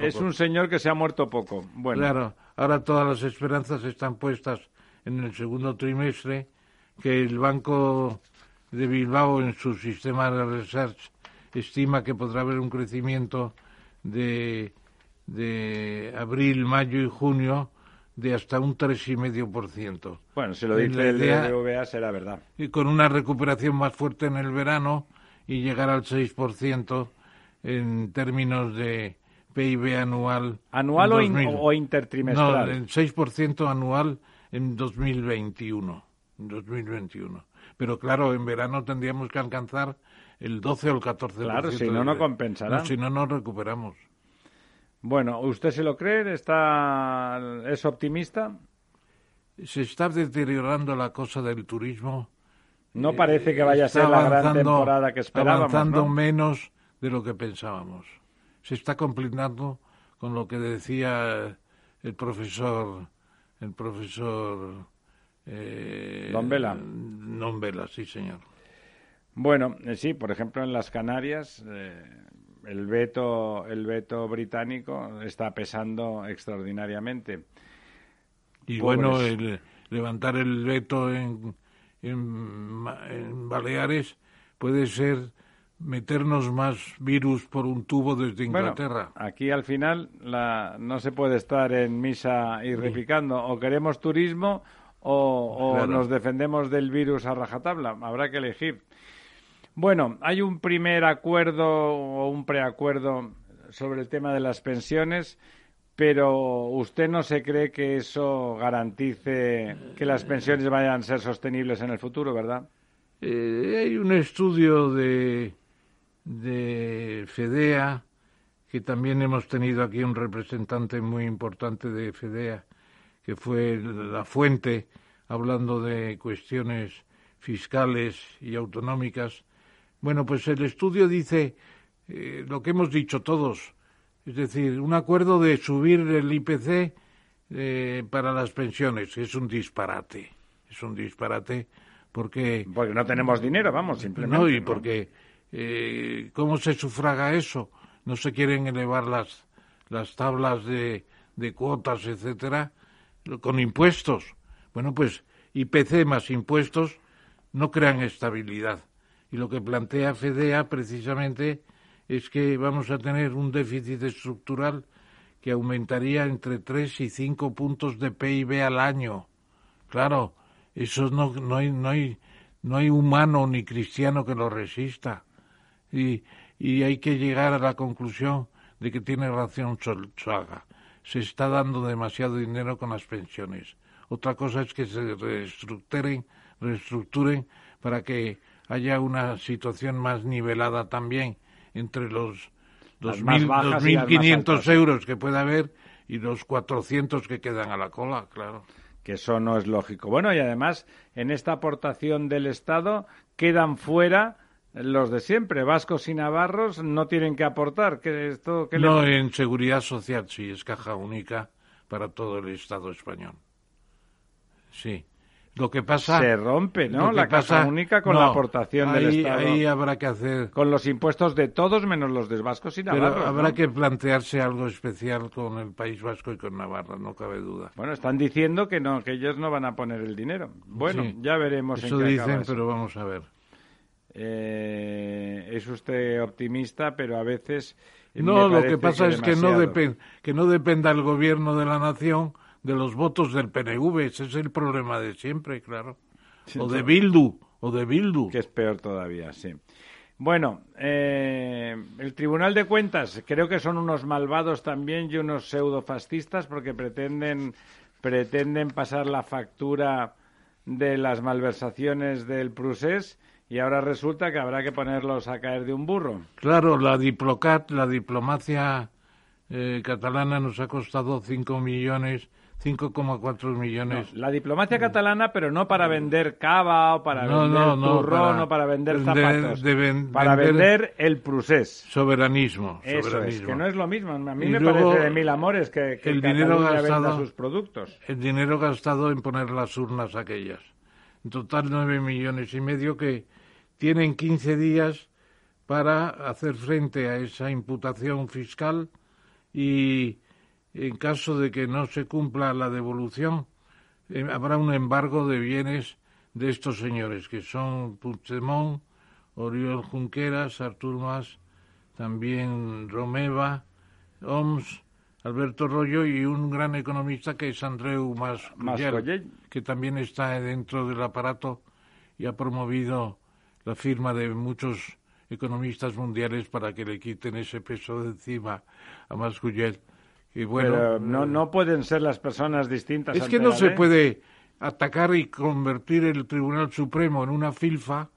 Speaker 2: Es un señor que se ha muerto poco. Bueno.
Speaker 3: Claro, ahora todas las esperanzas están puestas en el segundo trimestre, que el Banco de Bilbao en su sistema de research estima que podrá haber un crecimiento de, de abril, mayo y junio de hasta un 3,5%.
Speaker 2: Bueno, si lo dice el BBVA será verdad.
Speaker 3: Y con una recuperación más fuerte en el verano y llegar al 6% en términos de PIB anual.
Speaker 2: ¿Anual o, intertrimestral?
Speaker 3: No, el 6% anual en 2021. 2021. Pero claro, en verano tendríamos que alcanzar el 12 o el 14%.
Speaker 2: Claro, si no, no compensará.
Speaker 3: si no, no recuperamos.
Speaker 2: Bueno, ¿usted se lo cree? ¿Está, ¿Es optimista?
Speaker 3: Se está deteriorando la cosa del turismo
Speaker 2: no parece que vaya a ser la gran temporada que esperábamos.
Speaker 3: Avanzando menos de lo que pensábamos. Se está completando con lo que decía el profesor, el profesor.
Speaker 2: Eh, Don Vela.
Speaker 3: Don Vela, sí, señor.
Speaker 2: Bueno, eh, sí, por ejemplo, en las Canarias. Eh, el veto, el veto británico está pesando extraordinariamente.
Speaker 3: Y bueno, el, levantar el veto en, en, Baleares puede ser meternos más virus por un tubo desde Inglaterra.
Speaker 2: aquí al final la, no se puede estar en misa y replicando. O queremos turismo o, nos defendemos del virus a rajatabla. Habrá que elegir. Bueno, hay un primer acuerdo o un preacuerdo sobre el tema de las pensiones pero usted no se cree que eso garantice que las pensiones vayan a ser sostenibles en el futuro, ¿verdad?
Speaker 3: Eh, hay un estudio de, de FEDEA, que también hemos tenido aquí un representante muy importante de FEDEA, que fue la fuente, hablando de cuestiones fiscales y autonómicas. Bueno, pues el estudio dice eh, lo que hemos dicho todos, es decir, un acuerdo de subir el IPC eh, para las pensiones es un disparate. Es un disparate porque...
Speaker 2: Porque no tenemos dinero, vamos, simplemente.
Speaker 3: No, y porque eh, ¿cómo se sufraga eso? No se quieren elevar las, las tablas de, de cuotas, etcétera, con impuestos. Bueno, pues IPC más impuestos no crean estabilidad. Y lo que plantea FEDEA precisamente es que vamos a tener un déficit estructural que aumentaría entre 3 y 5 puntos de PIB al año. Claro, eso no, no, hay, no, hay, no hay humano ni cristiano que lo resista. Y, y hay que llegar a la conclusión de que tiene razón Saga. Se está dando demasiado dinero con las pensiones. Otra cosa es que se reestructuren, reestructuren para que haya una situación más nivelada también entre los 2.500 euros que puede haber y los 400 que quedan a la cola, claro.
Speaker 2: Que eso no es lógico. Bueno, y además, en esta aportación del Estado quedan fuera los de siempre, vascos y navarros, no tienen que aportar. que esto,
Speaker 3: no, en seguridad social sí, es caja única para todo el Estado español. Sí. Lo que pasa
Speaker 2: se rompe, ¿no? La casa única con la aportación del Estado.
Speaker 3: Ahí habrá que hacer
Speaker 2: con los impuestos de todos menos los de vascos y navarros.
Speaker 3: Pero habrá que plantearse algo especial con el País Vasco y con Navarra, no cabe duda.
Speaker 2: Bueno, están diciendo que no, que ellos no van a poner el dinero. Bueno, ya veremos.
Speaker 3: Eso
Speaker 2: en qué
Speaker 3: dicen, pero vamos a ver.
Speaker 2: Eh, es usted optimista, pero a veces
Speaker 3: no. Lo que pasa es que no que no dependa el gobierno de la nación de los votos del PNV. Ese es el problema de siempre, claro. o de Bildu, o de Bildu.
Speaker 2: Que es peor todavía, sí. Bueno, eh, el Tribunal de Cuentas creo que son unos malvados también y unos pseudofascistas porque pretenden, pretenden pasar la factura de las malversaciones del Prusés y ahora resulta que habrá que ponerlos a caer de un burro.
Speaker 3: Claro, la Diplocat, la diplomacia eh, catalana nos ha costado 5 millones 5,4 millones.
Speaker 2: la diplomacia catalana, pero no para vender cava o para vender turrón o para vender zapatos. para vender, el prusés.
Speaker 3: Soberamismo.
Speaker 2: Eso es, que no es lo mismo. A mí me parece de mil amores que, el dinero gastado, sus productos.
Speaker 3: El dinero gastado en poner las urnas aquellas. En total nueve millones y medio que tienen 15 días para hacer frente a esa imputación fiscal y en caso de que no se cumpla la devolución, eh, habrá un embargo de bienes de estos señores, que son Puigdemont, Oriol Junqueras, Artur Mas, también Romeva, Oms, Alberto Rollo y un gran economista que es Andreu Mas, que también está dentro del aparato y ha promovido la firma de muchos economistas mundiales para que le quiten ese peso de encima a Mascullet
Speaker 2: bueno, no, no pueden ser las personas distintas.
Speaker 3: Es que no se puede atacar y convertir el Tribunal Supremo en una filfa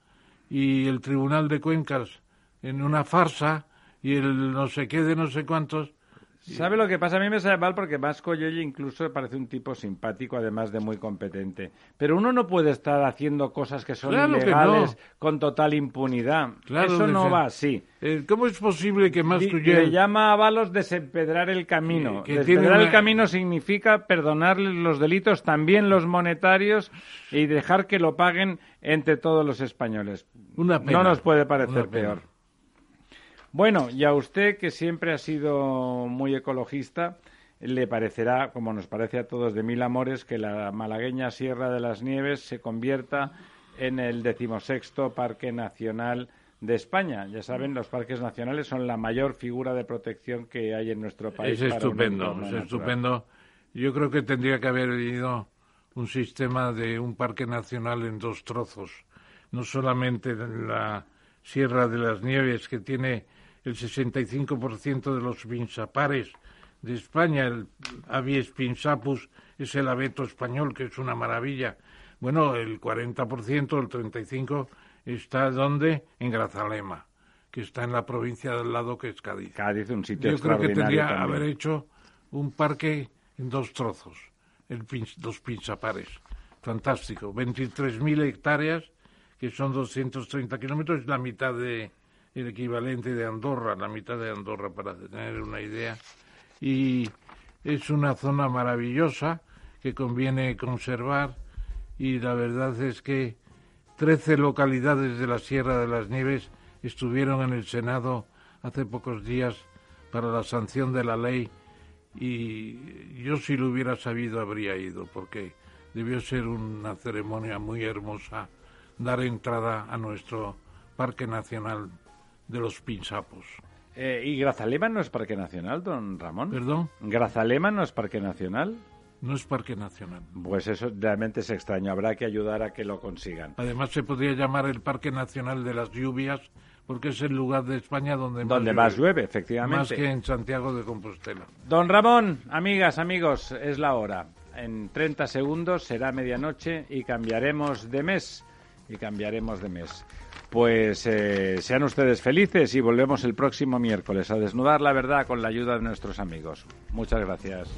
Speaker 3: y el Tribunal de Cuencas en una farsa y el no sé qué de no sé cuántos
Speaker 2: ¿Sabe lo que pasa? A mí me sale mal porque Vasco Yoye incluso parece un tipo simpático, además de muy competente. Pero uno no puede estar haciendo cosas que son ilegales con total impunidad. Eso no va así.
Speaker 3: Eh, ¿Cómo es posible que más
Speaker 2: Le llama a Valos desempedrar el camino. desempedrar el camino significa perdonar los delitos, también los monetarios, y dejar que lo paguen entre todos los españoles. no nos puede parecer peor. Bueno, y a usted, que siempre ha sido muy ecologista, le parecerá, como nos parece a todos de mil amores, que la malagueña Sierra de las Nieves se convierta en el decimosexto Parque Nacional de España. Ya saben, los parques nacionales son la mayor figura de protección que hay en nuestro país.
Speaker 3: Es estupendo, es estupendo. Yo creo que tendría que haber habido un sistema de un parque nacional en dos trozos. No solamente la Sierra de las Nieves, que tiene el 65% de los pinsapares de España, el Avies pinsapus es el abeto español, que es una maravilla. Bueno, el 40%, el 35% está donde? En Grazalema, que está en la provincia del lado que es Cádiz.
Speaker 2: Cádiz, un sitio
Speaker 3: Yo creo que tendría que haber hecho un parque en dos trozos, el los pinzapares. Fantástico. 23.000 hectáreas, que son 230 kilómetros, la mitad de, el equivalente de Andorra, la mitad de Andorra, para tener una idea. Y es una zona maravillosa que conviene conservar y la verdad es que 13 localidades de la Sierra de las Nieves estuvieron en el Senado hace pocos días para la sanción de la ley y yo si lo hubiera sabido habría ido porque debió ser una ceremonia muy hermosa dar entrada a nuestro Parque Nacional de los pinsapos.
Speaker 2: Eh, ¿Y Grazalema no es parque nacional, don Ramón?
Speaker 3: ¿Perdón?
Speaker 2: ¿Grazalema no es parque nacional?
Speaker 3: No es parque nacional.
Speaker 2: Pues eso realmente es extraño. Habrá que ayudar a que lo consigan.
Speaker 3: Además se podría llamar el Parque Nacional de las Lluvias porque es el lugar de España donde,
Speaker 2: donde más, llueve, efectivamente.
Speaker 3: Más que en Santiago de Compostela.
Speaker 2: Don Ramón, amigas, amigos, es la hora. En 30 segundos será medianoche y cambiaremos de mes. Y cambiaremos de mes. Pues eh, sean ustedes felices y volvemos el próximo miércoles a desnudar la verdad con la ayuda de nuestros amigos. Muchas gracias.